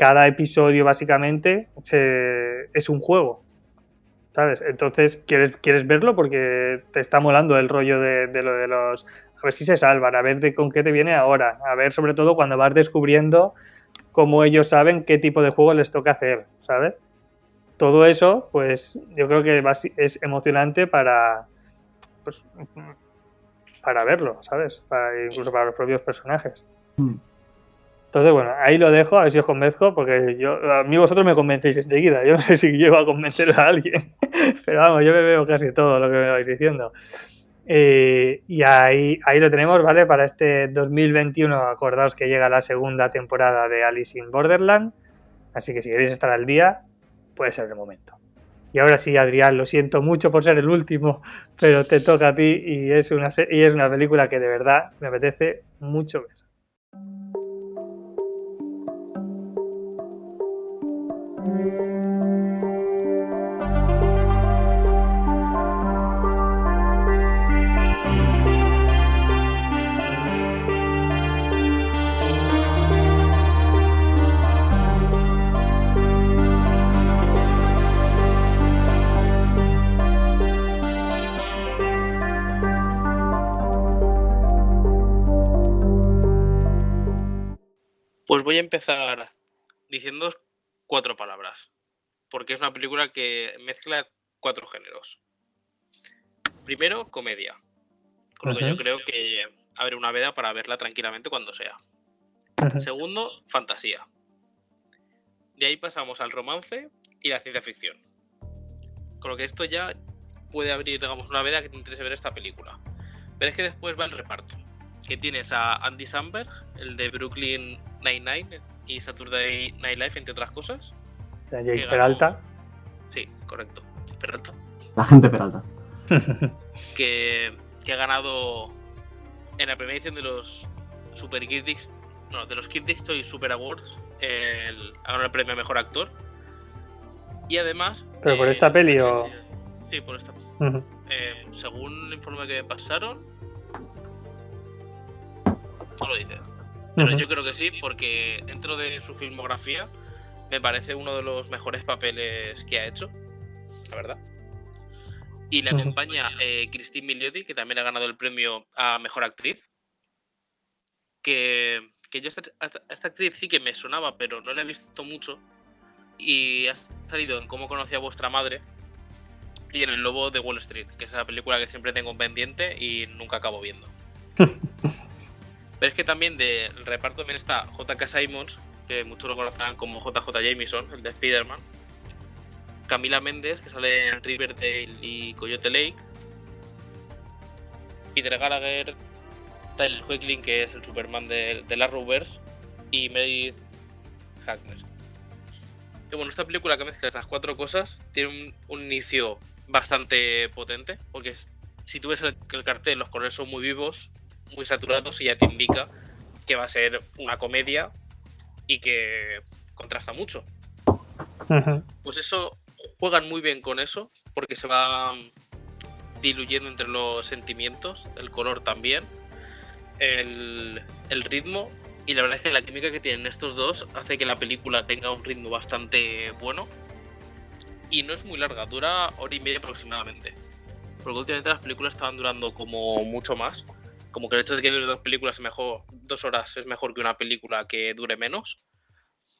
cada episodio básicamente es un juego. ¿Sabes? Entonces quieres, quieres verlo porque te está molando el rollo de, lo de los. A ver si se salvan, a ver de con qué te viene ahora. A ver, sobre todo cuando vas descubriendo cómo ellos saben qué tipo de juego les toca hacer, ¿sabes? Todo eso, pues yo creo que es emocionante para. Pues, para verlo, ¿sabes? incluso para los propios personajes. Mm. Entonces, bueno, ahí lo dejo, a ver si os convenzco, porque yo, a mí vosotros me convencéis enseguida. Yo no sé si llego a convencer a alguien, pero vamos, yo me veo casi todo lo que me vais diciendo. Eh, y ahí, ahí lo tenemos, ¿vale? Para este 2021, acordaos que llega la segunda temporada de Alice in Borderland, así que si queréis estar al día, puede ser el momento. Y ahora sí, Adrián, lo siento mucho por ser el último, pero te toca a ti y es una, y es una película que de verdad me apetece mucho ver. Voy a empezar diciendo cuatro palabras, porque es una película que mezcla cuatro géneros. Primero, comedia, con lo que yo creo que abre una veda para verla tranquilamente cuando sea. Segundo, fantasía. De ahí pasamos al romance y la ciencia ficción. Con lo que esto ya puede abrir, digamos, una veda que te interese ver esta película. Pero es que después va el reparto que tienes a Andy Samberg, el de Brooklyn Nine-Nine y Saturday Night Live, entre otras cosas. De Jake Peralta. Sí, correcto. Peralta. La gente Peralta. que, que ha ganado en la primera edición de los Super Critics, no, de los Critics Choice Super Awards, el, ha ganado el premio a mejor actor. Y además. ¿Pero por esta peli o.? Sí, por esta. Eh, según el informe que me pasaron. No lo dice. Pero yo creo que sí, porque dentro de su filmografía me parece uno de los mejores papeles que ha hecho, la verdad. Y le acompaña eh, Christine Milioti, que también ha ganado el premio a Mejor Actriz. Que, que yo esta, esta, actriz sí que me sonaba, pero no la he visto mucho. Y ha salido en Cómo conocí a vuestra madre y en El Lobo de Wall Street, que es la película que siempre tengo pendiente y nunca acabo viendo. Pero es que también del reparto también está J.K. Simons, que muchos lo conocerán como JJ Jameson, el de Spider-Man. Camila Méndez, que sale en Riverdale y Coyote Lake. Peter Gallagher, Tyler Hoechlin, que es el Superman de, de la Rovers, y Meredith Hackner. Y bueno, esta película que mezcla esas cuatro cosas tiene un, inicio bastante potente, porque si tú ves el, el cartel, los colores son muy vivos, muy saturados y ya te indica que va a ser una comedia y que contrasta mucho. Pues eso, juegan muy bien con eso, porque se va diluyendo entre los sentimientos, el color también, el, el ritmo, y la verdad es que la química que tienen estos dos hace que la película tenga un ritmo bastante bueno. Y no es muy larga, dura hora y media aproximadamente. Porque últimamente las películas estaban durando como mucho más como que el hecho de que dure dos películas es mejor, dos horas es mejor que una película que dure menos.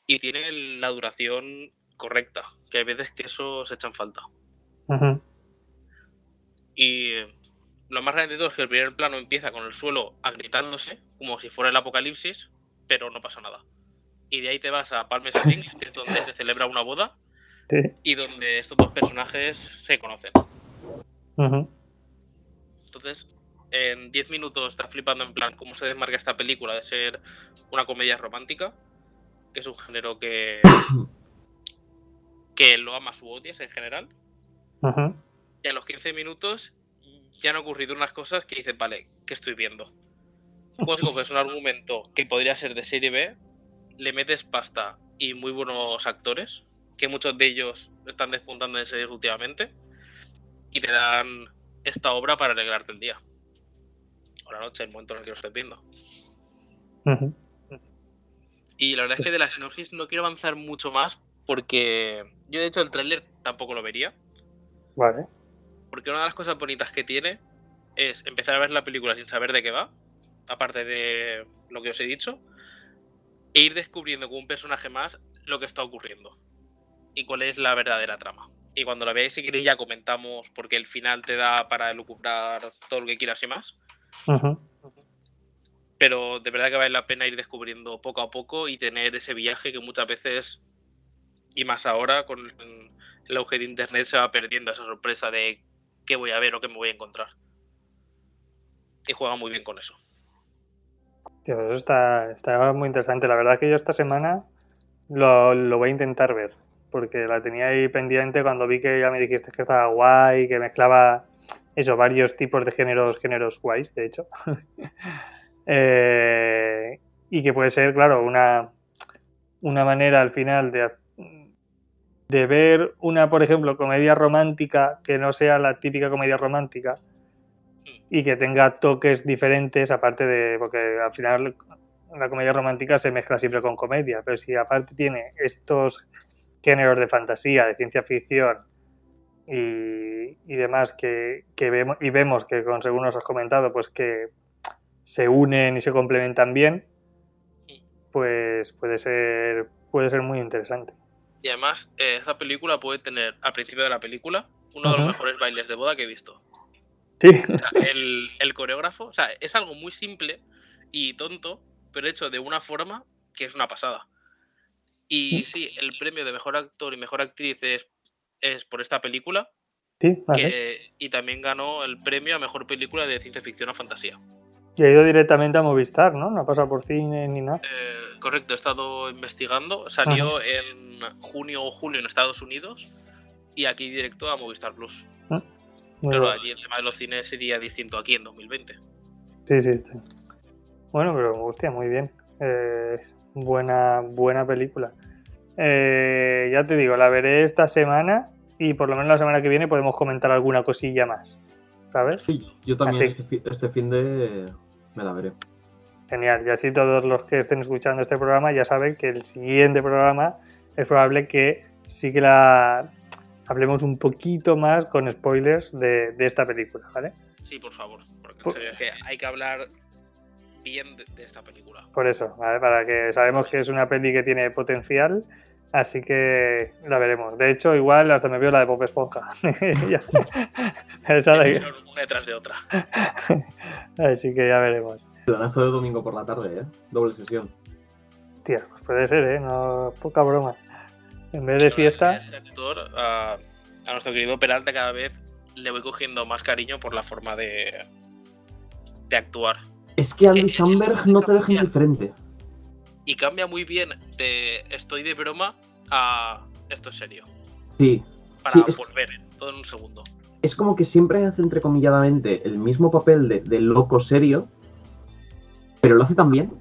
Y tiene la duración correcta, que hay veces que eso se echan falta. Y lo más grande de todo es que el primer plano empieza con el suelo agrietándose, como si fuera el apocalipsis, pero no pasa nada. Y de ahí te vas a Palm Springs, que es donde se celebra una boda, y donde estos dos personajes se conocen. Entonces, en 10 minutos estás flipando en plan cómo se desmarca esta película de ser una comedia romántica, que es un género que, que lo ama su odias en general. Y a los 15 minutos ya han ocurrido unas cosas que dices, vale, ¿qué estoy viendo? Pues coges un argumento que podría ser de serie B, le metes pasta y muy buenos actores, que muchos de ellos están despuntando en series últimamente, y te dan esta obra para alegrarte el día la noche, el momento en el que lo estés viendo. Y la verdad es que de la sinopsis no quiero avanzar mucho más porque yo de hecho el tráiler tampoco lo vería. Vale. Porque una de las cosas bonitas que tiene es empezar a ver la película sin saber de qué va, aparte de lo que os he dicho, e ir descubriendo con un personaje más lo que está ocurriendo y cuál es la verdadera trama. Y cuando la veáis, si queréis, ya comentamos porque el final te da para lucubrar todo lo que quieras y más. Pero de verdad que vale la pena ir descubriendo poco a poco y tener ese viaje que muchas veces, y más ahora con el auge de internet, se va perdiendo esa sorpresa de qué voy a ver o qué me voy a encontrar. Y juega muy bien con eso. eso está, está muy interesante. La verdad es que yo esta semana lo, lo, voy a intentar ver. Porque la tenía ahí pendiente cuando vi que ya me dijiste que estaba guay, que mezclaba eso, varios tipos de géneros, géneros guays, de hecho. Eh, y que puede ser, claro, una, una manera al final de, de ver una, por ejemplo, comedia romántica que no sea la típica comedia romántica y que tenga toques diferentes, aparte de, porque al final la comedia romántica se mezcla siempre con comedia, pero si aparte tiene estos géneros de fantasía, de ciencia ficción, y, demás que, vemos y vemos que con según nos has comentado pues que se unen y se complementan bien pues puede ser puede ser muy interesante. Y además eh, esta película puede tener al principio de la película uno de los mejores bailes de boda que he visto. Sí. El, coreógrafo o sea es algo muy simple y tonto pero hecho de una forma que es una pasada. Y sí, el premio de mejor actor y mejor actriz es es por esta película. Sí, y también ganó el premio a mejor película de ciencia ficción o fantasía. Y ha ido directamente a Movistar, ¿no? No ha pasado por cine ni nada. Eh, correcto, he estado investigando. Salió en junio o julio en Estados Unidos y aquí directo a Movistar Plus. Ah, Pero bueno. allí el tema de los cines sería distinto aquí en 2020. Sí, sí, sí. Bueno, pero hostia, muy bien. Eh, es buena, buena película. Eh, ya te digo, la veré esta semana y por lo menos la semana que viene podemos comentar alguna cosilla más. ¿Sabes? Sí, yo también Así. este, este fin de me la veré. Genial. Y así todos los que estén escuchando este programa ya saben que el siguiente programa es probable que sí que la hablemos un poquito más con spoilers de, de esta película, ¿vale? Sí, por favor. Porque en Por- serio es que hay que hablar bien de, de esta película. Por eso, ¿vale? Para que sabemos que es una peli que tiene potencial, así que la veremos. De hecho, igual hasta me veo la de Pop Esponja. Ya. Pero esa de- Una detrás de otra. así que ya veremos. Planazo de domingo por la tarde, ¿eh? Doble sesión. Tía, pues puede ser, ¿eh? No, poca broma. En vez de siesta, Este actor, a, a nuestro querido Peralta, cada vez le voy cogiendo más cariño por la forma de, de actuar. Es que Andy Samberg no te deja indiferente. Y cambia muy bien de estoy de broma a esto es serio. Sí. Para Sí, es, volver todo en un segundo. es como que siempre hace entrecomilladamente el mismo papel de, de loco serio, pero lo hace tan bien.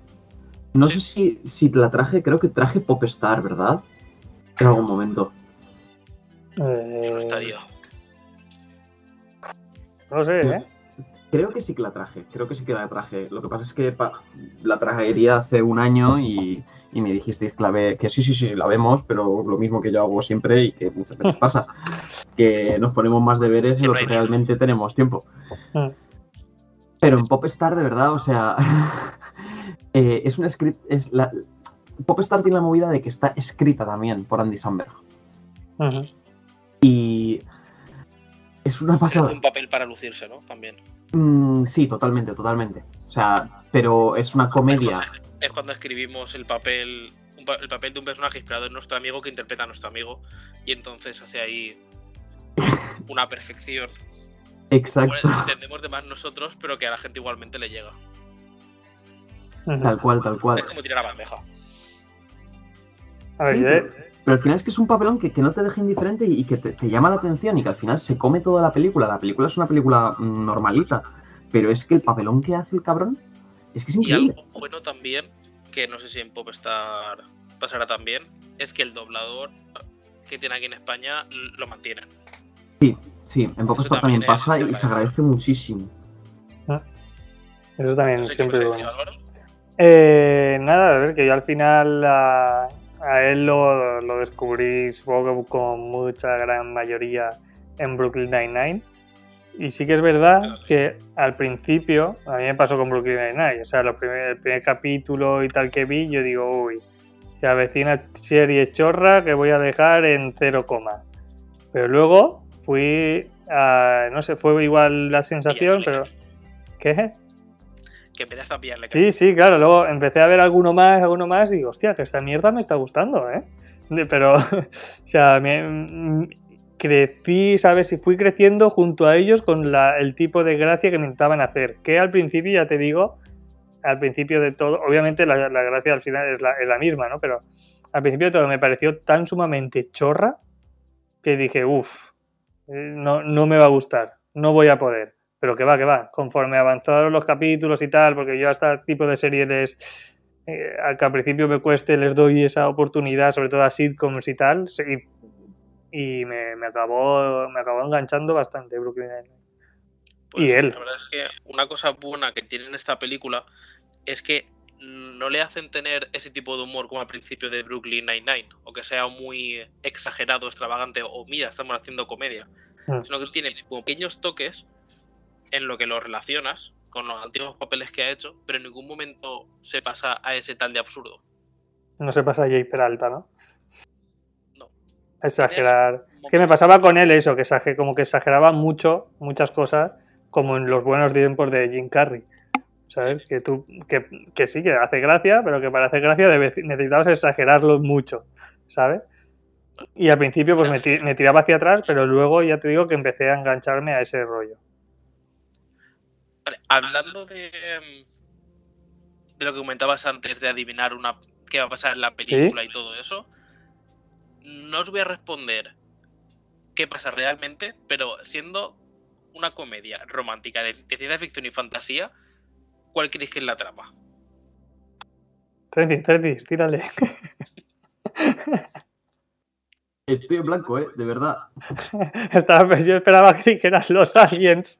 No Sí. sé si, si la traje, creo que traje Popstar, ¿verdad? En algún momento. eh, Yo no estaría. no sé, ¿eh? Creo que sí que la traje, creo que sí que la traje. Lo que pasa es que pa- la trajería hace un año y, y me dijisteis que, la ve- que sí, sí, sí, la vemos, pero lo mismo que yo hago siempre y que muchas veces pasa, que nos ponemos más deberes de lo que realmente tenemos tiempo. Mm. Pero en Popstar, de verdad, o sea, eh, es una script, es la, Popstar tiene la movida de que está escrita también por Andy Samberg. Y es una Hace pasada. un papel para lucirse, ¿no? También. Mm, sí, totalmente, totalmente. O sea, pero es una comedia. Es cuando escribimos el papel, el papel de un personaje inspirado en nuestro amigo que interpreta a nuestro amigo y entonces hace ahí una perfección. Exacto. Bueno, entendemos de más nosotros, pero que a la gente igualmente le llega. Tal cual, tal cual. Es como tirar la bandeja. A ver, yo, pero, al final es que es un papelón que, que no te deja indiferente y, y que te, te llama la atención y que al final se come toda la película. La película es una película mm, normalita, pero es que el papelón que hace el cabrón es que es Y increíble. algo bueno también, que no sé si en Popstar pasará también, es que el doblador que tiene aquí en España lo mantienen. Sí, en Popstar también también pasa y se agradece. muchísimo. eso también No sé qué siempre es bueno. Eh, nada, a ver, que yo al final a, a él lo, lo descubrí, supongo que con mucha gran mayoría en Brooklyn Nine-Nine. Y sí que es verdad que al principio, a mí me pasó con Brooklyn Nine-Nine, o sea, los primer- el primer capítulo y tal que vi, yo digo, uy, se avecina serie chorra que voy a dejar en cero coma. Pero luego fui a, no sé, fue igual la sensación, pero... ¿Qué? Que a pillarle. Sí, sí, claro. Luego empecé a ver alguno más, alguno más, y digo, hostia, que esta mierda me está gustando, ¿eh? Pero, o sea, me, mm, crecí, ¿sabes? Y fui creciendo junto a ellos con la- el tipo de gracia que me intentaban hacer. Que al principio, ya te digo, al principio de todo, obviamente la, la gracia al final es la, es la misma, ¿no? Pero al principio de todo me pareció tan sumamente chorra que dije, uff, no, no me va a gustar, no voy a poder. Pero que va, que va. Conforme avanzaron los capítulos y tal, porque yo a este tipo de series, les, eh, al que al principio me cueste, les doy esa oportunidad, sobre todo a sitcoms y tal, y, y me, me acabó, me acabó enganchando bastante Brooklyn Nine-Nine. Pues, Y él. La verdad es que una cosa buena que tiene en esta película es que no le hacen tener ese tipo de humor como al principio de Brooklyn Nine-Nine, o que sea muy exagerado, extravagante, o mira, estamos haciendo comedia, Mm. sino que tiene pequeños toques en lo que lo relacionas con los antiguos papeles que ha hecho, pero en ningún momento se pasa a ese tal de absurdo. No se pasa a Jay Peralta, ¿no? No. Exagerar. Es que me pasaba con él eso, que exager- como que exageraba mucho, muchas cosas, como en los buenos tiempos de Jim Carrey. ¿Sabes? Que tú, que, que sí, que hace gracia, pero que para hacer gracia necesitabas exagerarlo mucho, ¿sabes? Y al principio pues me tiraba hacia atrás, pero luego ya te digo que empecé a engancharme a ese rollo. Vale, hablando de, mm, de lo que comentabas antes de adivinar una qué va a pasar en la película y todo eso, no os voy a responder qué pasa realmente, pero siendo una comedia romántica de, ciencia ficción y fantasía, ¿cuál creéis que es la trama? Trentis, Trentis, tírale. Estoy en blanco, ¿eh? De verdad. Estaba, yo esperaba que dijeras los aliens.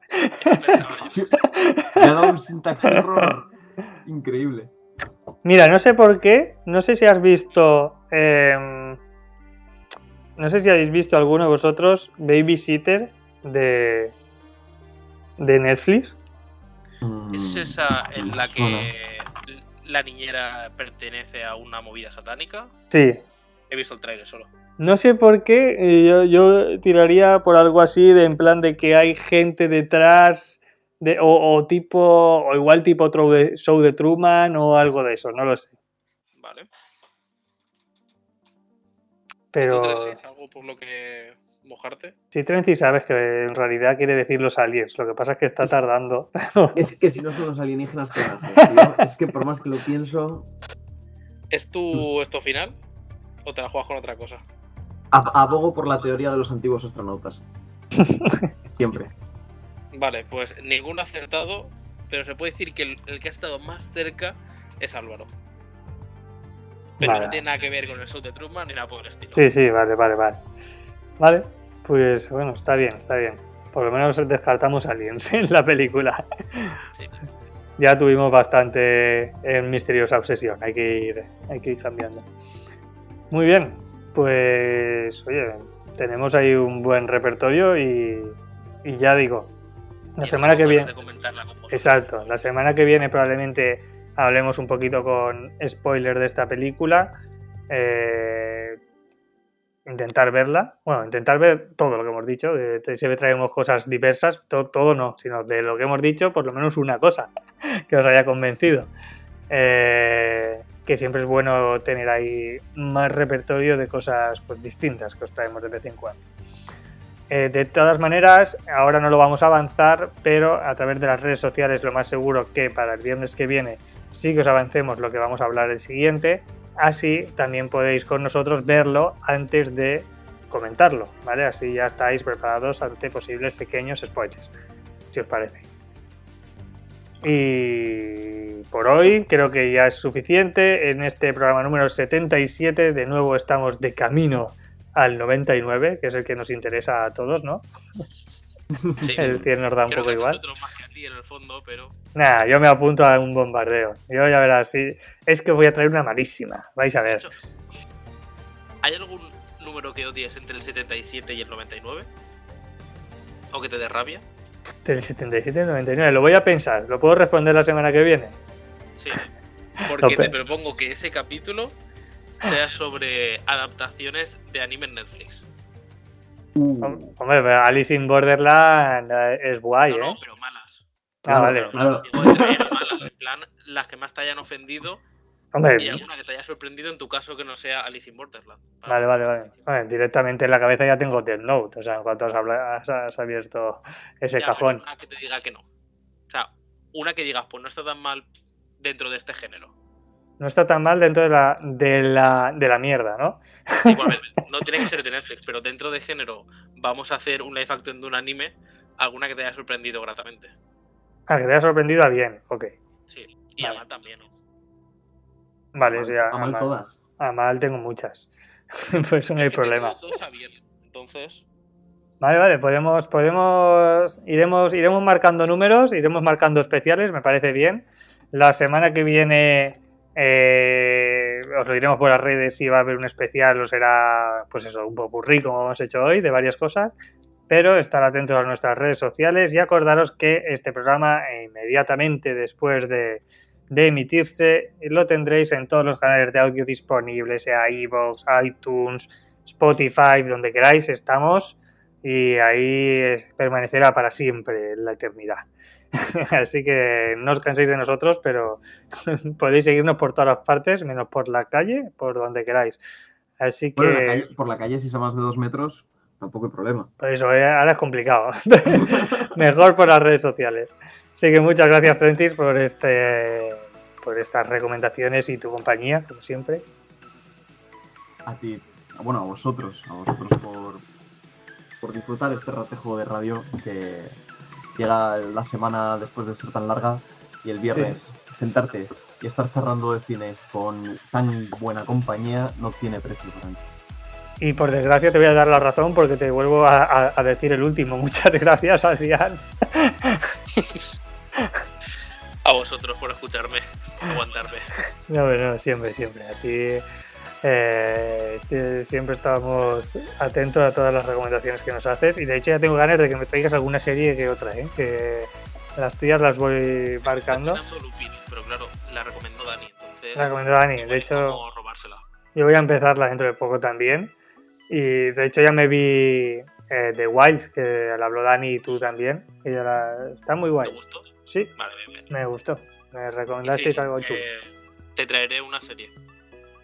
Me ha dado un syntax error increíble. Mira, no sé por qué, no sé si has visto... em, no sé si habéis visto alguno de vosotros Babysitter de, de Netflix. ¿Es Mm, esa en la que la niñera pertenece a una movida satánica? Sí, He visto el trailer solo. No sé por qué, eh, yo, yo tiraría por algo así, de en plan de que hay gente detrás, de, o, o tipo, o igual tipo show de, show de Truman o algo de eso, no lo sé. Vale. ¿Tú Pero algo por lo que mojarte? si Trency sabes que en realidad quiere decir los aliens, lo que pasa es que está tardando. Es que si no son los alienígenas, ¿qué van a ser, tío? Es que por más que lo pienso. ¿Es tu esto final? ¿O te la juegas con otra cosa? Ab- Abogo por la teoría de los antiguos astronautas. Siempre. Vale, pues ninguno acertado, pero se puede decir que el, el que ha estado más cerca es Álvaro. Pero Vale. no tiene nada que ver con el show de Truman ni nada por el estilo. Sí, sí, vale, vale, vale. Vale, pues bueno, está bien, está bien. Por lo menos descartamos aliens en la película. Sí. Ya tuvimos bastante en misteriosa obsesión, hay que ir, hay que ir cambiando. Muy bien, pues oye, tenemos ahí un buen repertorio y, y ya digo, la Y semana que viene... Exacto, la semana que viene probablemente hablemos un poquito con spoiler de esta película. eh, intentar verla, bueno, intentar ver todo lo que hemos dicho. eh, siempre traemos cosas diversas, to- todo no, sino de lo que hemos dicho, por lo menos una cosa que os haya convencido. Eh, que siempre es bueno tener ahí más repertorio de cosas pues, distintas que os traemos de vez en cuando. Eh, de todas maneras, ahora no lo vamos a avanzar, pero a través de las redes sociales lo más seguro que para el viernes que viene sí que os avancemos lo que vamos a hablar el siguiente. Así también podéis con nosotros verlo antes de comentarlo, ¿vale? Así ya estáis preparados ante posibles pequeños spoilers, si os parece. Y por hoy creo que ya es suficiente. En este programa número 77 de nuevo estamos de camino al 99, que es el que nos interesa a todos, ¿no? Sí. El 100 nos da un Creo poco que igual. más que a ti en el fondo, pero Nah, yo me apunto a un bombardeo. Yo ya verás, sí. Es que voy a traer una malísima. Vais a ver. hecho, ¿hay algún número que odies entre el 77 y el 99? ¿O que te dé rabia? Del 77 al 99. Lo voy a pensar. ¿Lo puedo responder la semana que viene? Sí. Porque te propongo que ese capítulo sea sobre adaptaciones de anime en Netflix. Uh, Hombre, pero Alice in Borderland eh, es guay, no, ¿eh? no, pero malas. Ah, vale. Pero claro. digo, entre malas, en plan, las que más te hayan ofendido y Hombre, alguna que te haya sorprendido en tu caso que no sea Alice in Borderland. vale, vale, vale. Hombre, directamente en la cabeza ya tengo Death Note. O sea, en cuanto has, habla- has- has abierto ese Ya, cajón. Una que te diga que no. O sea, una que digas, pues no está tan mal dentro de este género. No está tan mal dentro de la, de la, de la mierda, ¿no? Igualmente, no tiene que ser de Netflix, pero dentro de género vamos a hacer un live action de un anime, alguna que te haya sorprendido gratamente. Ah, que te haya sorprendido a bien. Ok. Sí, y Vale. a mal también. ¿no? Vale, sí, a, a mal mal, todas. a mal tengo muchas. Por eso no hay Es que tengo problema. dos a bien, entonces, Vale, vale, podemos, podemos, iremos, iremos marcando números, iremos marcando especiales, me parece bien. La semana que viene eh, os lo diremos por las redes si va a haber un especial o será, pues eso, un popurrí como hemos hecho hoy, de varias cosas. Pero estar atentos a nuestras redes sociales y acordaros que este programa inmediatamente después de, de emitirse lo tendréis en todos los canales de audio disponibles, sea iVoox, iTunes, Spotify, donde queráis, estamos y ahí permanecerá para siempre en la eternidad. Así que no os canséis de nosotros, pero podéis seguirnos por todas las partes, menos por la calle, por donde queráis. Así que Bueno, en la calle- por la calle, si es a más de dos metros, tampoco hay problema. pues eso, eh, ahora es complicado. Mejor por las redes sociales. Así que muchas gracias, Trentis, por este por estas recomendaciones y tu compañía, como siempre. A ti, bueno, a vosotros, a vosotros por, por disfrutar este ratejo de radio que llega la semana después de ser tan larga y el viernes sentarte y estar charlando de cine con tan buena compañía no tiene precio para mí. Y por desgracia te voy a dar la razón porque te vuelvo a, decir el último. Muchas gracias, Adrián. A vosotros por escucharme, aguantarme. No, no, siempre, siempre. A ti eh, siempre estamos atentos a todas las recomendaciones que nos haces y de hecho ya tengo ganas de que me traigas alguna serie que otra, ¿eh? que las tuyas las voy marcando. pero claro, la recomendó Dani, entonces... La recomendó Dani, de hecho... Yo voy a empezarla dentro de poco también y de hecho ya me vi eh, The Wilds, que la habló Dani y tú también. Y Está muy guay. ¿Te gustó? Sí, vale, bien, me gustó. Me recomendasteis algo chulo. te traeré una serie.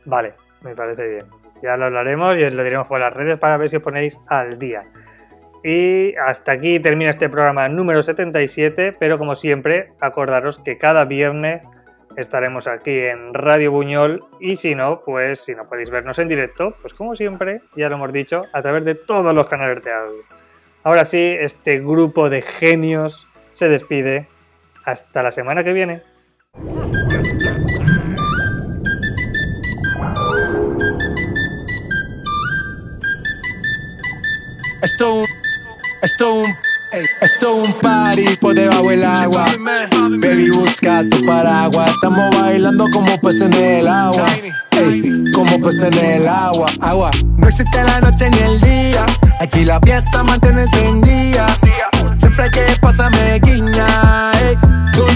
Vale, me parece bien. Ya lo hablaremos y os lo diremos por las redes para ver si os ponéis al día. Y hasta aquí termina este programa número 77, pero como siempre, acordaros que cada viernes estaremos aquí en Radio Buñol y si no, pues si no podéis vernos en directo, pues como siempre, ya lo hemos dicho, a través de todos los canales de audio. Ahora sí, este grupo de genios se despide. Hasta la semana que viene. Esto esto un esto un party por debajo del agua. Baby, busca tu paraguas. Estamos bailando como peces en el agua. como peces en el agua. Agua. No existe la noche ni el día. Aquí la fiesta mantiene encendida. Siempre que pasarme guiña.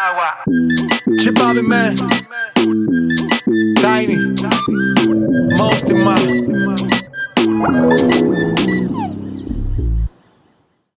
Agua. Chip Bobby Man. Tiny. Most in my.